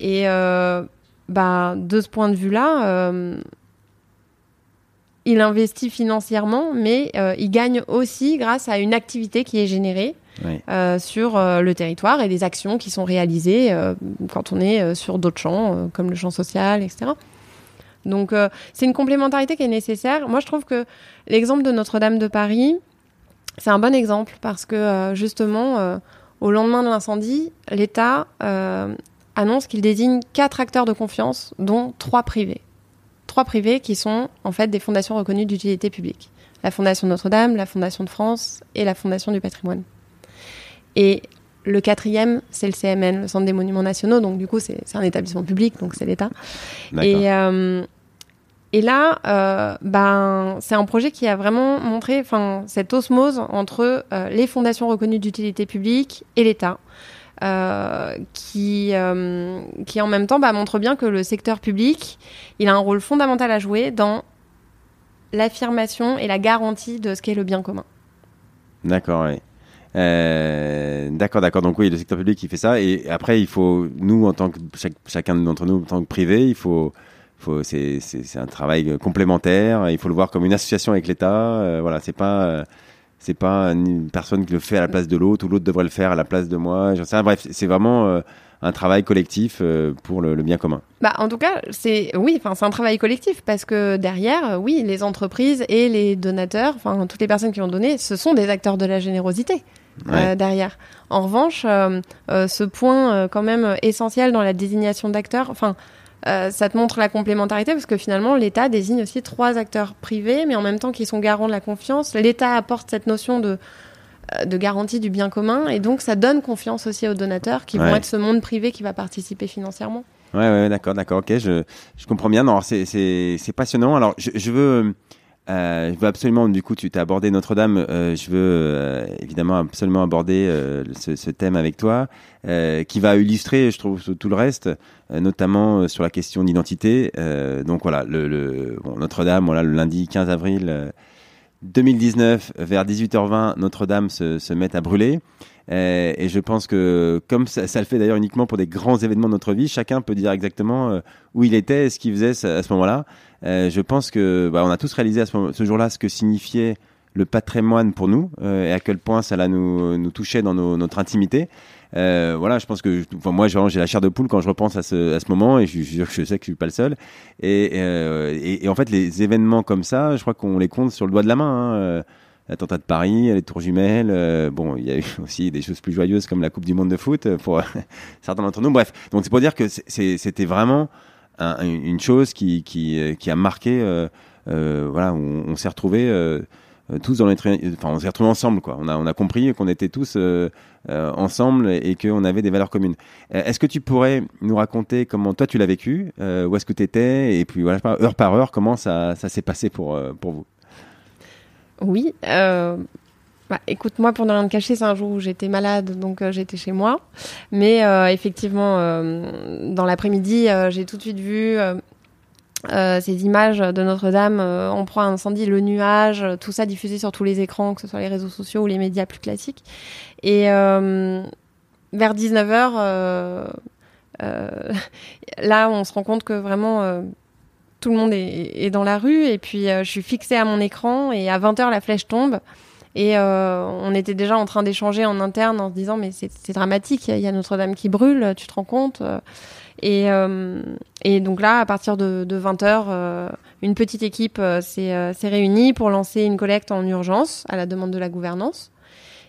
Et bah, de ce point de vue-là, il investit financièrement, mais il gagne aussi grâce à une activité qui est générée. sur le territoire et des actions qui sont réalisées quand on est sur d'autres champs, comme le champ social, etc. Donc euh, c'est une complémentarité qui est nécessaire. Moi je trouve que l'exemple de Notre-Dame de Paris, c'est un bon exemple parce que euh, justement, euh, au lendemain de l'incendie, l'État annonce qu'il désigne quatre acteurs de confiance, dont trois privés. Trois privés qui sont en fait des fondations reconnues d'utilité publique. La Fondation Notre-Dame, la Fondation de France et la Fondation du patrimoine. Et le quatrième, c'est le CMN, le Centre des Monuments Nationaux. Donc, du coup, c'est un établissement public, donc c'est l'État. Et, et là, euh, ben, c'est un projet qui a vraiment montré cette osmose entre euh, les fondations reconnues d'utilité publique et l'État. Euh, qui, qui en même temps bah, montre bien que le secteur public, il a un rôle fondamental à jouer dans l'affirmation et la garantie de ce qu'est le bien commun. D'accord, oui. d'accord, d'accord. Donc oui, le secteur public, il fait ça. Et après, il faut, nous, en tant que chacun d'entre nous, en tant que privé, il faut c'est un travail complémentaire. Il faut le voir comme une association avec l'État. Euh, voilà, c'est pas euh, c'est pas une personne qui le fait à la place de l'autre ou l'autre devrait le faire à la place de moi. Sais, bref, c'est vraiment euh, un travail collectif pour le, bien commun. Bah, en tout cas, c'est oui, enfin c'est un travail collectif parce que derrière, oui, les entreprises et les donateurs, enfin toutes les personnes qui ont donné, ce sont des acteurs de la générosité. derrière. En revanche, ce point quand même essentiel dans la désignation d'acteurs, enfin, euh, ça te montre la complémentarité parce que finalement l'État désigne aussi trois acteurs privés, mais en même temps qui sont garants de la confiance. L'État apporte cette notion de euh, de garantie du bien commun et donc ça donne confiance aussi aux donateurs qui vont être ce monde privé qui va participer financièrement. Ouais, ouais, d'accord, d'accord, ok, je, je comprends bien. Non, c'est passionnant. Alors, je, je veux euh, je veux absolument, du coup, tu t'as abordé Notre-Dame. Euh, je veux euh, évidemment absolument aborder euh, ce, ce, thème avec toi, euh, qui va illustrer, je trouve, tout le reste, notamment sur la question d'identité. donc voilà, le, le bon, Notre-Dame, voilà, le lundi 15 avril 2019, vers 18h20, Notre-Dame se, se met à brûler. et je pense que, comme ça, ça le fait d'ailleurs uniquement pour des grands événements de notre vie, chacun peut dire exactement où il était, ce qu'il faisait à ce moment-là. Euh, je pense que bah, on a tous réalisé à ce, ce jour-là ce que signifiait le patrimoine pour nous euh, et à quel point ça nous, nous touchait dans nos, notre intimité. Euh, voilà, je pense que enfin, moi j'ai la chair de poule quand je repense à ce, à ce moment et je, je, je sais que je suis pas le seul. Et, euh, et, et, en fait, les événements comme ça, je crois qu'on les compte sur le doigt de la main. Hein. Euh, l'attentat de Paris, les tours jumelles. Euh, bon, il y a eu aussi des choses plus joyeuses comme la Coupe du Monde de foot pour certains d'entre nous. Bref, donc c'est pour dire que c'était vraiment une chose qui, qui, qui a marqué. Euh, euh, voilà, on, s'est retrouvé tous dans enfin, on s'est retrouvés ensemble, quoi. On a, on a compris qu'on était tous ensemble et, qu'on avait des valeurs communes. est-ce que tu pourrais nous raconter comment toi tu l'as vécu, où est-ce que tu étais, et puis voilà, heure par heure, comment ça, ça s'est passé pour, pour vous? Oui. Bah, écoute, moi, pour ne rien te cacher, c'est un jour où j'étais malade, donc j'étais chez moi. Mais effectivement, dans l'après-midi, j'ai tout de suite vu euh, ces images de Notre-Dame euh, en proie à incendie, le nuage, tout ça diffusé sur tous les écrans, que ce soit les réseaux sociaux ou les médias plus classiques. Et euh, vers 19h, là, on se rend compte que vraiment tout le monde est, dans la rue. Et puis, je suis fixée à mon écran et à 20h, la flèche tombe. Et on était déjà en train d'échanger en interne en se disant mais c'est dramatique, il y a Notre-Dame qui brûle, tu te rends compte et, euh, et donc là, à partir de, de 20h, euh, une petite équipe euh, s'est réunie pour lancer une collecte en urgence à la demande de la gouvernance.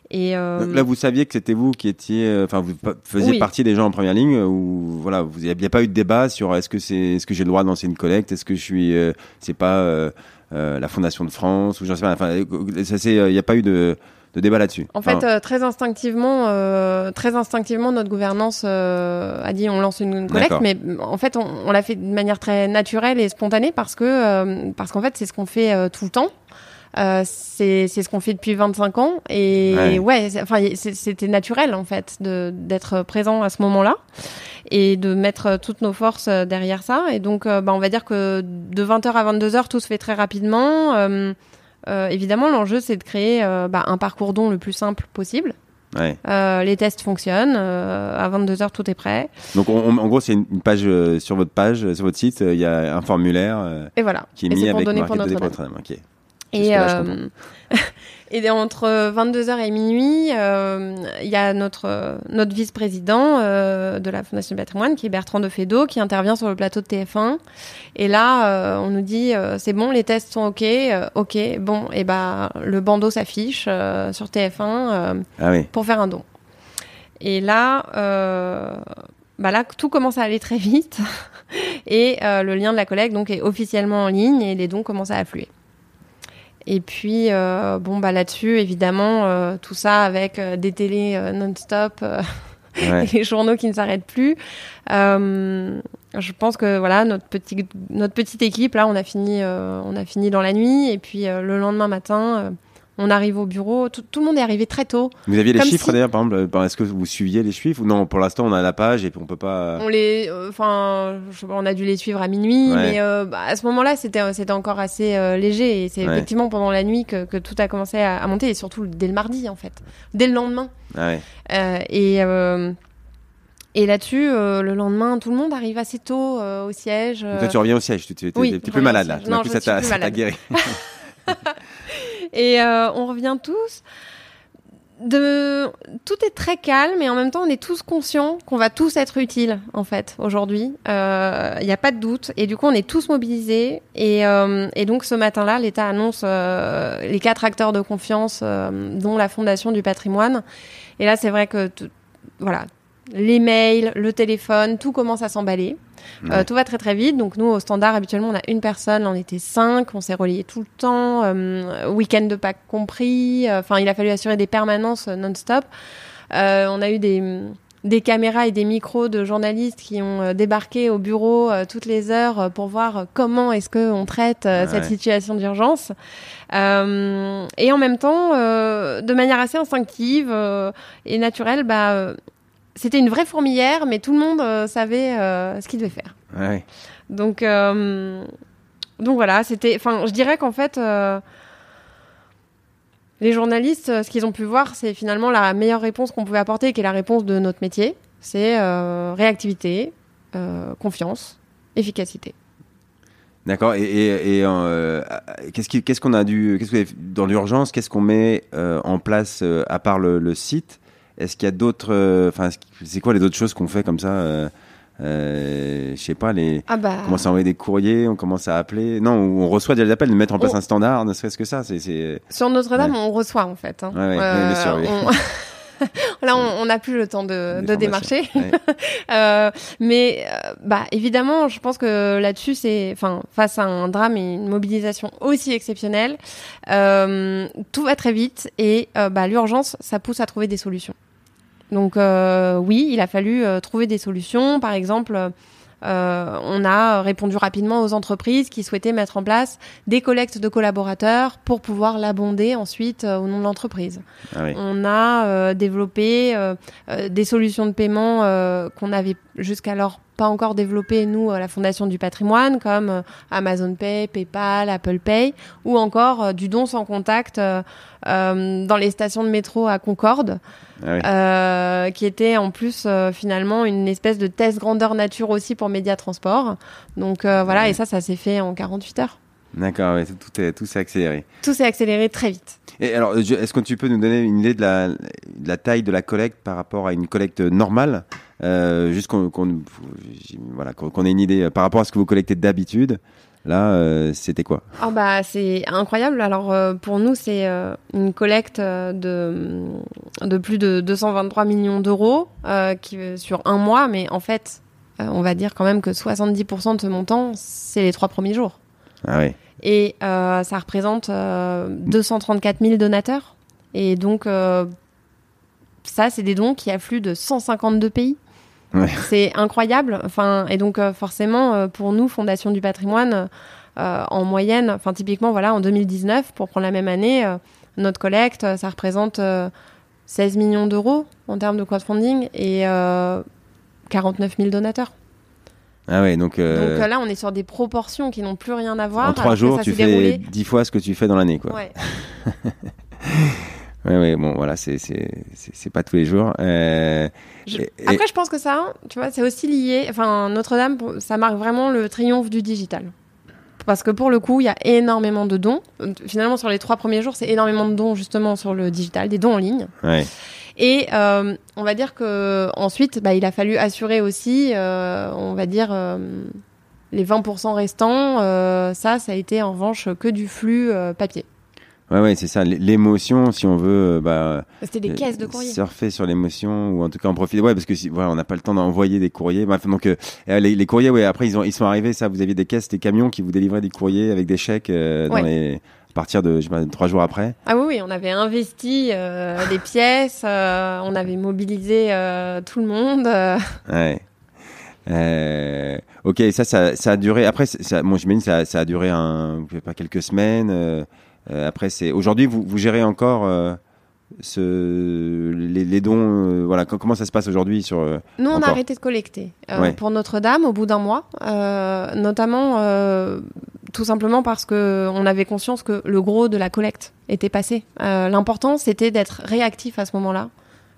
Et Là, vous saviez que c'était vous qui étiez, enfin, vous faisiez partie des gens en première ligne, ou voilà, vous n'y a pas eu de débat sur est-ce que c'est, est-ce que j'ai le droit de lancer une collecte, est-ce que je suis, c'est pas la Fondation de France ou j'en sais pas. Enfin, il n'y a pas eu de de débat là-dessus. En fait, euh, très instinctivement, euh, très instinctivement, notre gouvernance euh, a dit on lance une collecte, mais en fait, on, l'a fait de manière très naturelle et spontanée parce que parce qu'en fait, c'est ce qu'on fait tout le temps. C'est ce qu'on fait depuis 25 ans et ouais, enfin c'était naturel en fait d'être présent à ce moment-là et de mettre toutes nos forces derrière ça et donc bah, on va dire que de 20h à 22h tout se fait très rapidement euh, évidemment, l'enjeu, c'est de créer euh, bah, un parcours don le plus simple possible. Euh, les tests fonctionnent. à 22h, tout est prêt. Donc, en gros, c'est une, page sur votre page, sur votre site, il y a un formulaire et voilà. qui est mis avec donner pour notre Et, et entre 22h et minuit, euh, il y a notre, notre vice-président euh, de la Fondation du patrimoine, qui est Bertrand de Fédot, qui intervient sur le plateau de TF1. Et là, euh, on nous dit, c'est bon, les tests sont OK, OK, bon, et ben le bandeau s'affiche sur TF1 ah pour faire un don. Et là, bah là, tout commence à aller très vite. et le lien de la collecte donc, est officiellement en ligne et les dons commencent à affluer. Et puis, euh, bon, bah là-dessus, évidemment, euh, tout ça avec euh, des télés non-stop, les journaux qui ne s'arrêtent plus. je pense que voilà, notre petite notre petite équipe là, on a fini, on a fini dans la nuit, et puis le lendemain matin on arrive au bureau, tout, le monde est arrivé très tôt. Vous aviez les chiffres d'ailleurs, par exemple, euh, est-ce que vous suiviez les chiffres ou non? Pour l'instant, on a la page et puis on peut pas. On les, euh, enfin, on a dû les suivre à minuit, mais euh, bah, à ce moment-là, c'était c'était encore assez léger et c'est effectivement pendant la nuit que, tout a commencé à, monter et surtout dès le mardi en fait, dès le lendemain. Ah et et là-dessus, le lendemain, tout le monde arrive assez tôt au siège. Donc toi, tu reviens au siège, tu es, plus malade là. Non, je ça t'a guéri. Et euh, on revient tous. De... Tout est très calme et en même temps on est tous conscients qu'on va tous être utiles en fait aujourd'hui. Il euh, n'y a pas de doute et du coup on est tous mobilisés et, euh, et donc ce matin-là l'État annonce les quatre acteurs de confiance dont la Fondation du patrimoine. Et là c'est vrai que voilà les mails, le téléphone, tout commence à s'emballer. Euh, tout va très très vite. Donc nous, au standard, habituellement, on a une personne, on était cinq, on s'est relié tout le temps, euh, week-end de Pâques compris. Euh, enfin, il a fallu assurer des permanences non-stop. on a eu des, des caméras et des micros de journalistes qui ont débarqué au bureau toutes les heures pour voir comment est-ce qu'on traite cette situation d'urgence. et en même temps, de manière assez instinctive et naturelle, bah c'était une vraie fourmilière, mais tout le monde euh, savait euh, ce qu'il devait faire. Donc, euh, donc voilà, c'était. Enfin, je dirais qu'en fait, les journalistes, ce qu'ils ont pu voir, c'est finalement la meilleure réponse qu'on pouvait apporter, qui est la réponse de notre métier. C'est réactivité, confiance, efficacité. D'accord. Et, qu'est-ce qu'on a dû, qu'est-ce que dans l'urgence, qu'est-ce qu'on met en place à part le site? Est-ce qu'il y a d'autres. Euh, enfin, c'est quoi les autres choses qu'on fait comme ça euh, euh, je sais pas, les, ah bah... on commence à envoyer des courriers, on commence à appeler. Non, on reçoit des appels, de mettre en place un standard, ne serait-ce que ça. C'est, Sur Notre-Dame, on reçoit en fait. Hein. Ouais, bien sûr, Là, on n'a plus le temps de, démarcher. euh, mais euh, bah, évidemment, je pense que là-dessus, c'est, enfin, face à un drame et une mobilisation aussi exceptionnelle, euh, tout va très vite et euh, bah, l'urgence, ça pousse à trouver des solutions. Donc oui, il a fallu trouver des solutions. Par exemple euh, on a répondu rapidement aux entreprises qui souhaitaient mettre en place des collectes de collaborateurs pour pouvoir l'abonder ensuite euh, au nom de l'entreprise. Ah on a euh, développé des solutions de paiement qu'on avait jusqu'alors pas encore développées nous à la Fondation du Patrimoine comme Amazon Pay, PayPal, Apple Pay ou encore du don sans contact dans les stations de métro à Concorde. Ah euh, qui était en plus euh, finalement une espèce de test grandeur nature aussi pour Média Transport. Donc euh, voilà, et ça, ça s'est fait en 48 heures. D'accord, tout, est, tout s'est accéléré. Tout s'est accéléré très vite. Et alors, est-ce que tu peux nous donner une idée de la, de la taille de la collecte par rapport à une collecte normale? Juste qu'on voilà, qu'on ait une idée par rapport à ce que vous collectez d'habitude. Là, euh, c'était quoi? Oh bah, C'est incroyable. Alors, euh, pour nous, c'est euh, une collecte de, de plus de 223 millions d'euros qui sur un mois. Mais en fait, on va dire quand même que 70% de ce montant, c'est les trois premiers jours. Ah oui. Et ça représente 234 000 donateurs. Et donc, ça, c'est des dons qui affluent de 152 pays. C'est incroyable. Enfin, et donc euh, forcément, euh, pour nous, Fondation du Patrimoine, euh, en moyenne, enfin typiquement, voilà, en 2019, pour prendre la même année, notre collecte, ça représente 16 millions d'euros en termes de crowdfunding et 49 000 donateurs. Ah ouais, donc, donc là, on est sur des proportions qui n'ont plus rien à voir. En trois jours, tu fais 10 fois ce que tu fais dans l'année, quoi. Ouais. Oui, bon, voilà, c'est pas tous les jours. Euh, Après, je pense que ça, tu vois, c'est aussi lié. Enfin, Notre-Dame, ça marque vraiment le triomphe du digital. Parce que pour le coup, il y a énormément de dons. Finalement, sur les trois premiers jours, c'est énormément de dons justement sur le digital, des dons en ligne. Ouais. Et euh, on va dire que ensuite, bah, il a fallu assurer aussi, euh, on va dire, euh, les 20% restants. Euh, ça, ça a été en revanche que du flux euh, papier. Ouais, ouais, c'est ça. L'émotion, si on veut, euh, bah, c'était des caisses de courrier. Surfer sur l'émotion ou en tout cas en profiter. Ouais, parce que si, voilà, on n'a pas le temps d'envoyer des courriers. Bref, donc euh, euh, les, les, courriers, ouais. Après, ils ont, ils sont arrivés. Ça, vous aviez des caisses, des camions qui vous délivraient des courriers avec des chèques dans les à partir de je sais pas, trois jours après. Ah oui, oui, on avait investi euh, des pièces, on avait mobilisé tout le monde. Ouais. Euh, ok, ça, ça, ça, a duré. Après, ça, bon, j'imagine ça, ça a duré un, pas quelques semaines. Euh, après, c'est aujourd'hui, vous, vous gérez encore euh, ce, les, les dons. Euh, voilà, comment ça se passe aujourd'hui sur Nous, on a arrêté de collecter pour Notre-Dame au bout d'un mois, notamment tout simplement parce que on avait conscience que le gros de la collecte était passé. L'important, c'était d'être réactif à ce moment-là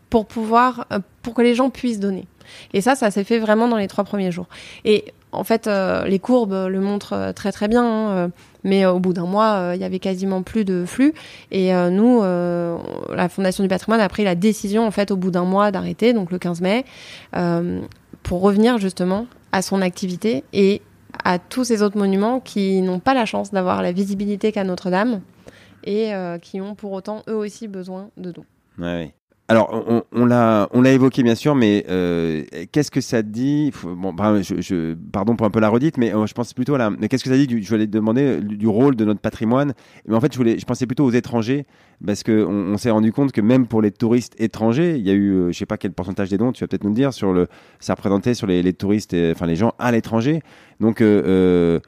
pour pouvoir, pour que les gens puissent donner. Et ça, ça s'est fait vraiment dans les trois premiers jours. Et en fait, les courbes le montrent très très bien, hein, mais au bout d'un mois, il y avait quasiment plus de flux. Et nous, la Fondation du patrimoine a pris la décision, en fait, au bout d'un mois d'arrêter, donc le 15 mai, pour revenir justement à son activité et à tous ces autres monuments qui n'ont pas la chance d'avoir la visibilité qu'a Notre-Dame et qui ont pour autant eux aussi besoin de dons. Alors, on, on l'a, évoqué bien sûr, mais euh, qu'est-ce que ça dit Bon, je, je, pardon pour un peu la redite, mais euh, je pense plutôt à la. Qu'est-ce que ça dit du, Je voulais demander du rôle de notre patrimoine. Mais en fait, je voulais, je pensais plutôt aux étrangers, parce que on, s'est rendu compte que même pour les touristes étrangers, il y a eu, euh, je sais pas quel pourcentage des dons, tu vas peut-être nous le dire sur le, ça représentait sur les, les touristes, enfin les gens à l'étranger. Donc euh,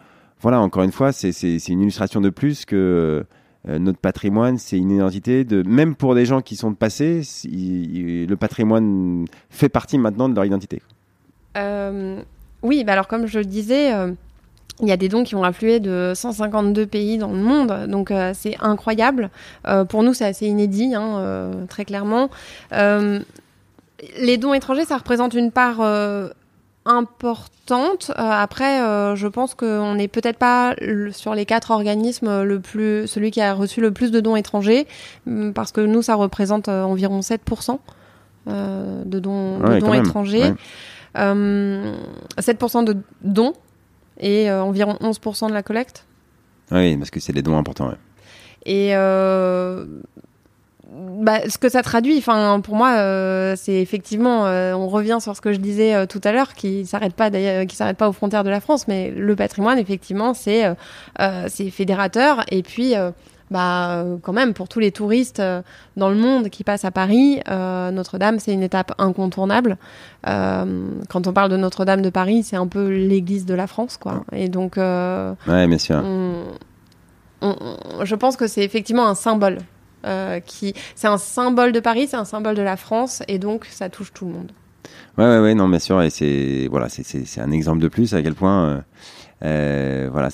voilà, encore une fois, c'est une illustration de plus que euh, notre patrimoine, c'est une identité de même pour des gens qui sont de passé, le patrimoine fait partie maintenant de leur identité. Euh, oui, bah alors comme je le disais, euh, il y a des dons qui ont afflué de 152 pays dans le monde, donc c'est incroyable. pour nous, c'est assez inédit, hein, très clairement. les dons étrangers, ça représente une part importante. Euh, après, euh, je pense qu'on n'est peut-être pas sur les quatre organismes le plus, celui qui a reçu le plus de dons étrangers, mm, parce que nous, ça représente euh, environ 7% de dons, de dons étrangers. 7% de dons et environ 11% de la collecte. Oui, parce que c'est des dons importants. Et bah, ce que ça traduit, enfin pour moi, euh, c'est effectivement, euh, on revient sur ce que je disais euh, tout à l'heure, qui s'arrête pas d'ailleurs, qui s'arrête pas aux frontières de la France, mais le patrimoine, effectivement, c'est c'est fédérateur. Et puis, bah quand même, pour tous les touristes dans le monde qui passent à Paris, Notre-Dame, c'est une étape incontournable. quand on parle de Notre-Dame de Paris, c'est un peu l'église de la France, quoi. Et donc, ouais, bien sûr. je pense que c'est effectivement un symbole euh, c'est un symbole de Paris, c'est un symbole de la France, et donc ça touche tout le monde. Ouais, ouais, ouais non, bien sûr, et c'est voilà, c'est un exemple de plus à quel point. Euh, euh voilà,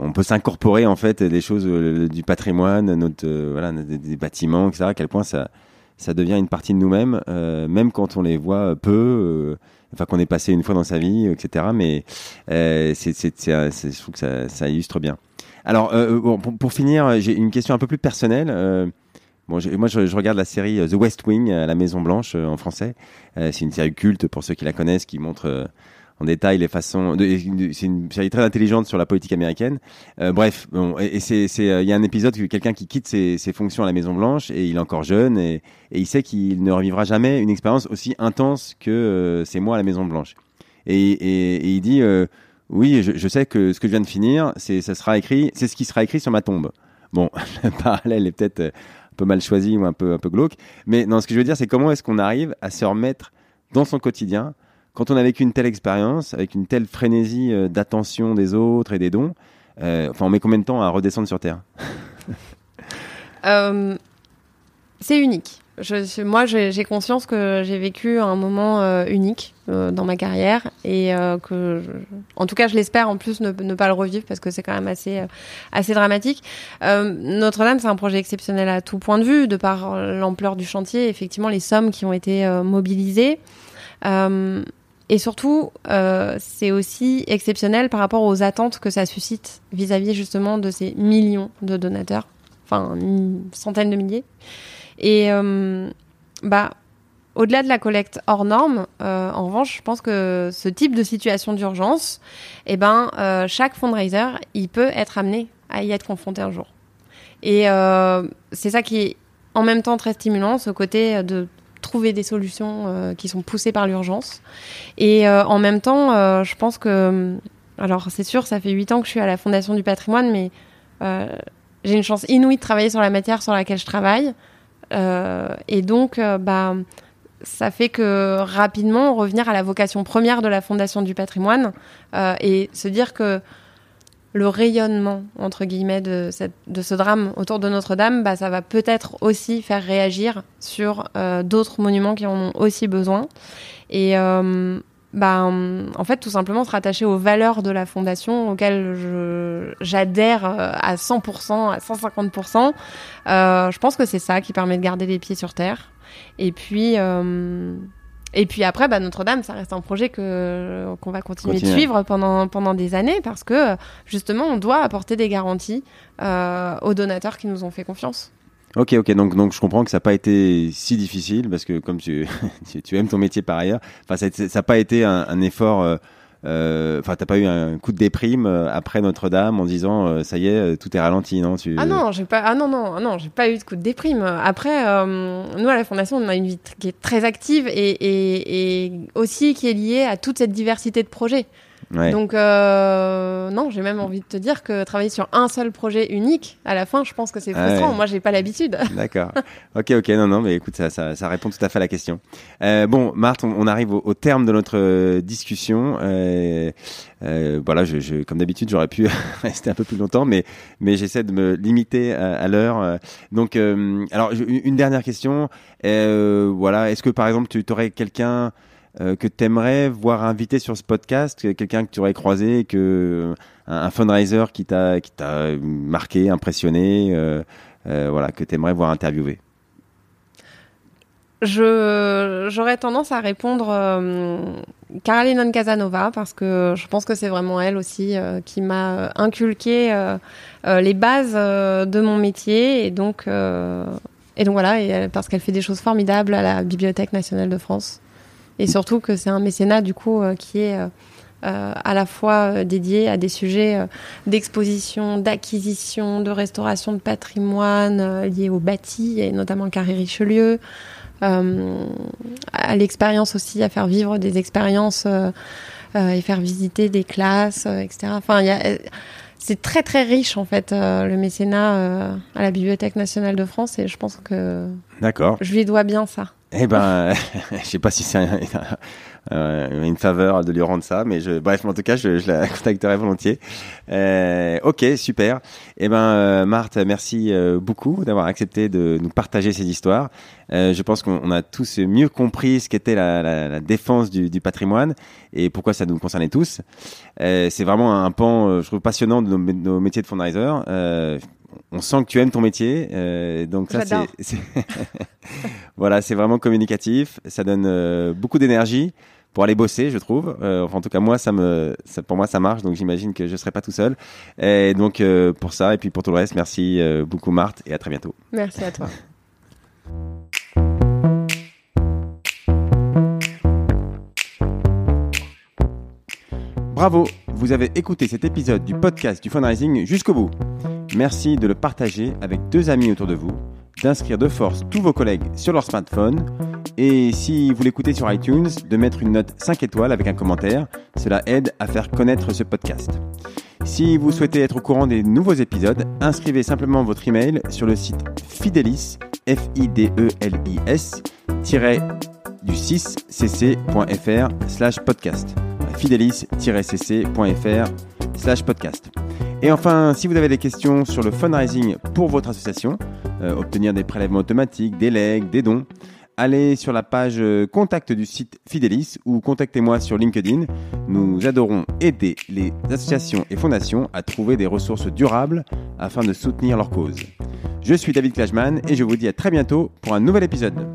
on peut s'incorporer en fait des choses du patrimoine, notre voilà, des, bâtiments, etc. À quel point ça, ça devient une partie de nous-mêmes, même quand on les voit peu, enfin qu'on est passé une fois dans sa vie, etc. Mais c'est, je trouve que ça, ça illustre bien. Alors, pour, finir, j'ai une question un peu plus personnelle. Bon, moi, je, je, regarde la série euh, The West Wing à la Maison Blanche euh, en français. Euh, c'est une série culte pour ceux qui la connaissent, qui montre en détail les façons. c'est une série très intelligente sur la politique américaine. bref, bon, et, c'est, il y a un épisode où quelqu'un qui quitte ses, ses, fonctions à la Maison Blanche et il est encore jeune et, et il sait qu'il ne revivra jamais une expérience aussi intense que c'est moi à la Maison Blanche. Et, et il dit. oui, je, je, sais que ce que je viens de finir, c'est ça sera écrit, c'est ce qui sera écrit sur ma tombe. Bon, le parallèle est peut-être peu mal choisi ou un peu, un peu glauque. Mais non, ce que je veux dire, c'est comment est-ce qu'on arrive à se remettre dans son quotidien quand on a vécu une telle expérience, avec une telle frénésie euh, d'attention des autres et des dons. Euh, enfin, on met combien de temps à redescendre sur Terre? Euh, C'est unique. Je, moi, j'ai conscience que j'ai vécu un moment euh, unique euh, dans ma carrière et euh, que, en tout cas, je l'espère en plus ne, ne, pas le revivre parce que c'est quand même assez, assez dramatique. Notre-Dame, c'est un projet exceptionnel à tout point de vue, de par l'ampleur du chantier, effectivement, les sommes qui ont été mobilisées. et surtout, c'est aussi exceptionnel par rapport aux attentes que ça suscite vis-à-vis -vis justement de ces millions de donateurs, enfin une centaine de milliers. Et euh, bah, au-delà de la collecte hors norme, euh, en revanche, je pense que ce type de situation d'urgence, eh ben, euh, chaque fundraiser, il peut être amené à y être confronté un jour. Et c'est ça qui est en même temps très stimulant, ce côté de trouver des solutions qui sont poussées par l'urgence. Et en même temps, je pense que, alors c'est sûr, ça fait huit ans que je suis à la Fondation du patrimoine, mais j'ai une chance inouïe de travailler sur la matière sur laquelle je travaille. Euh, et donc, euh, bah, ça fait que rapidement revenir à la vocation première de la Fondation du patrimoine euh, et se dire que le rayonnement entre guillemets de, cette, de ce drame autour de Notre-Dame, bah, ça va peut-être aussi faire réagir sur d'autres monuments qui en ont aussi besoin. Bah, en fait, tout simplement se rattacher aux valeurs de la fondation auxquelles j'adhère euh, à 100%, à 150%. Euh, je pense que c'est ça qui permet de garder les pieds sur terre. Et puis, euh, et puis après, bah, Notre-Dame, ça reste un projet que qu'on va continuer de suivre pendant pendant des années parce que justement, on doit apporter des garanties euh, aux donateurs qui nous ont fait confiance. Ok, ok, donc, donc je comprends que ça n'a pas été si difficile parce que comme tu, tu aimes ton métier par ailleurs, ça n'a pas été un, effort. Euh, euh, enfin, euh, t'as pas eu un coup de déprime euh, après Notre-Dame en disant ça y est, tout est ralenti, non tu... Ah non, j'ai pas. Ah non non ah non, pas eu de coup de déprime. Après, nous à la fondation, on a une vie qui est très active et, et aussi qui est liée à toute cette diversité de projets. Donc, euh, non, j'ai même envie de te dire que travailler sur un seul projet unique, à la fin, je pense que c'est frustrant. Moi, j'ai pas l'habitude. D'accord. Ok, ok. Non, non, mais écoute, ça, ça, ça répond tout à fait à la question. Euh, bon, Marthe, on, arrive au, terme de notre euh, discussion. Euh, euh, voilà, je, je comme d'habitude, j'aurais pu rester un peu plus longtemps, mais, mais j'essaie de me limiter à, à l'heure. Donc, alors, une dernière question. voilà, est-ce que par exemple, tu aurais quelqu'un euh, que tu aimerais voir invité sur ce podcast, quelqu'un que tu aurais croisé, que un, fundraiser qui t'a qui t'a marqué, impressionné, euh, euh, voilà, que tu aimerais voir interviewer? Je j'aurais tendance à répondre Caroline Casanova parce que je pense que c'est vraiment elle aussi qui m'a inculqué les bases de mon métier et donc et donc voilà et parce qu'elle fait des choses formidables à la Bibliothèque nationale de France et surtout que c'est un mécénat du coup euh, qui est euh, à la fois dédiés à des sujets d'exposition, d'acquisition, de restauration de patrimoine liés au bâti, et notamment Carré Richelieu, à l'expérience aussi, à faire vivre des expériences et faire visiter des classes, etc. Enfin, il y a c'est très très riche en fait le mécénat à la Bibliothèque nationale de France et je pense que D'accord. je lui dois bien ça. Eh ben, je sais pas si c'est euh, une faveur de lui rendre ça, mais je, bref, en tout cas, je, la contacterai volontiers. Euh, ok, super. Eh ben, euh, Marthe, merci euh, beaucoup d'avoir accepté de nous partager ces histoires. Euh, je pense qu'on a tous mieux compris ce qu'était la, défense du, patrimoine et pourquoi ça nous concernait tous. c'est vraiment un pan, je trouve, passionnant de nos métiers de fundraiser on sent que tu aimes ton métier. Euh, donc ça, c'est voilà, c'est vraiment communicatif. Ça donne euh, beaucoup d'énergie pour aller bosser, je trouve. Euh, enfin, en tout cas, moi, ça me, ça, pour moi, ça marche. Donc j'imagine que je serai pas tout seul. Et donc euh, pour ça et puis pour tout le reste, merci euh, beaucoup Marthe et à très bientôt. Merci à toi. Bravo, vous avez écouté cet épisode du podcast du fundraising jusqu'au bout. Merci de le partager avec deux amis autour de vous, d'inscrire de force tous vos collègues sur leur smartphone et si vous l'écoutez sur iTunes, de mettre une note 5 étoiles avec un commentaire. Cela aide à faire connaître ce podcast. Si vous souhaitez être au courant des nouveaux épisodes, inscrivez simplement votre email sur le site Fidelis, f i d e l i s du 6 cc.fr slash podcast. fidelis-cc.fr slash podcast. Et enfin, si vous avez des questions sur le fundraising pour votre association, euh, obtenir des prélèvements automatiques, des legs, des dons, allez sur la page euh, contact du site Fidelis ou contactez-moi sur LinkedIn. Nous adorons aider les associations et fondations à trouver des ressources durables afin de soutenir leur cause. Je suis David Klajman et je vous dis à très bientôt pour un nouvel épisode.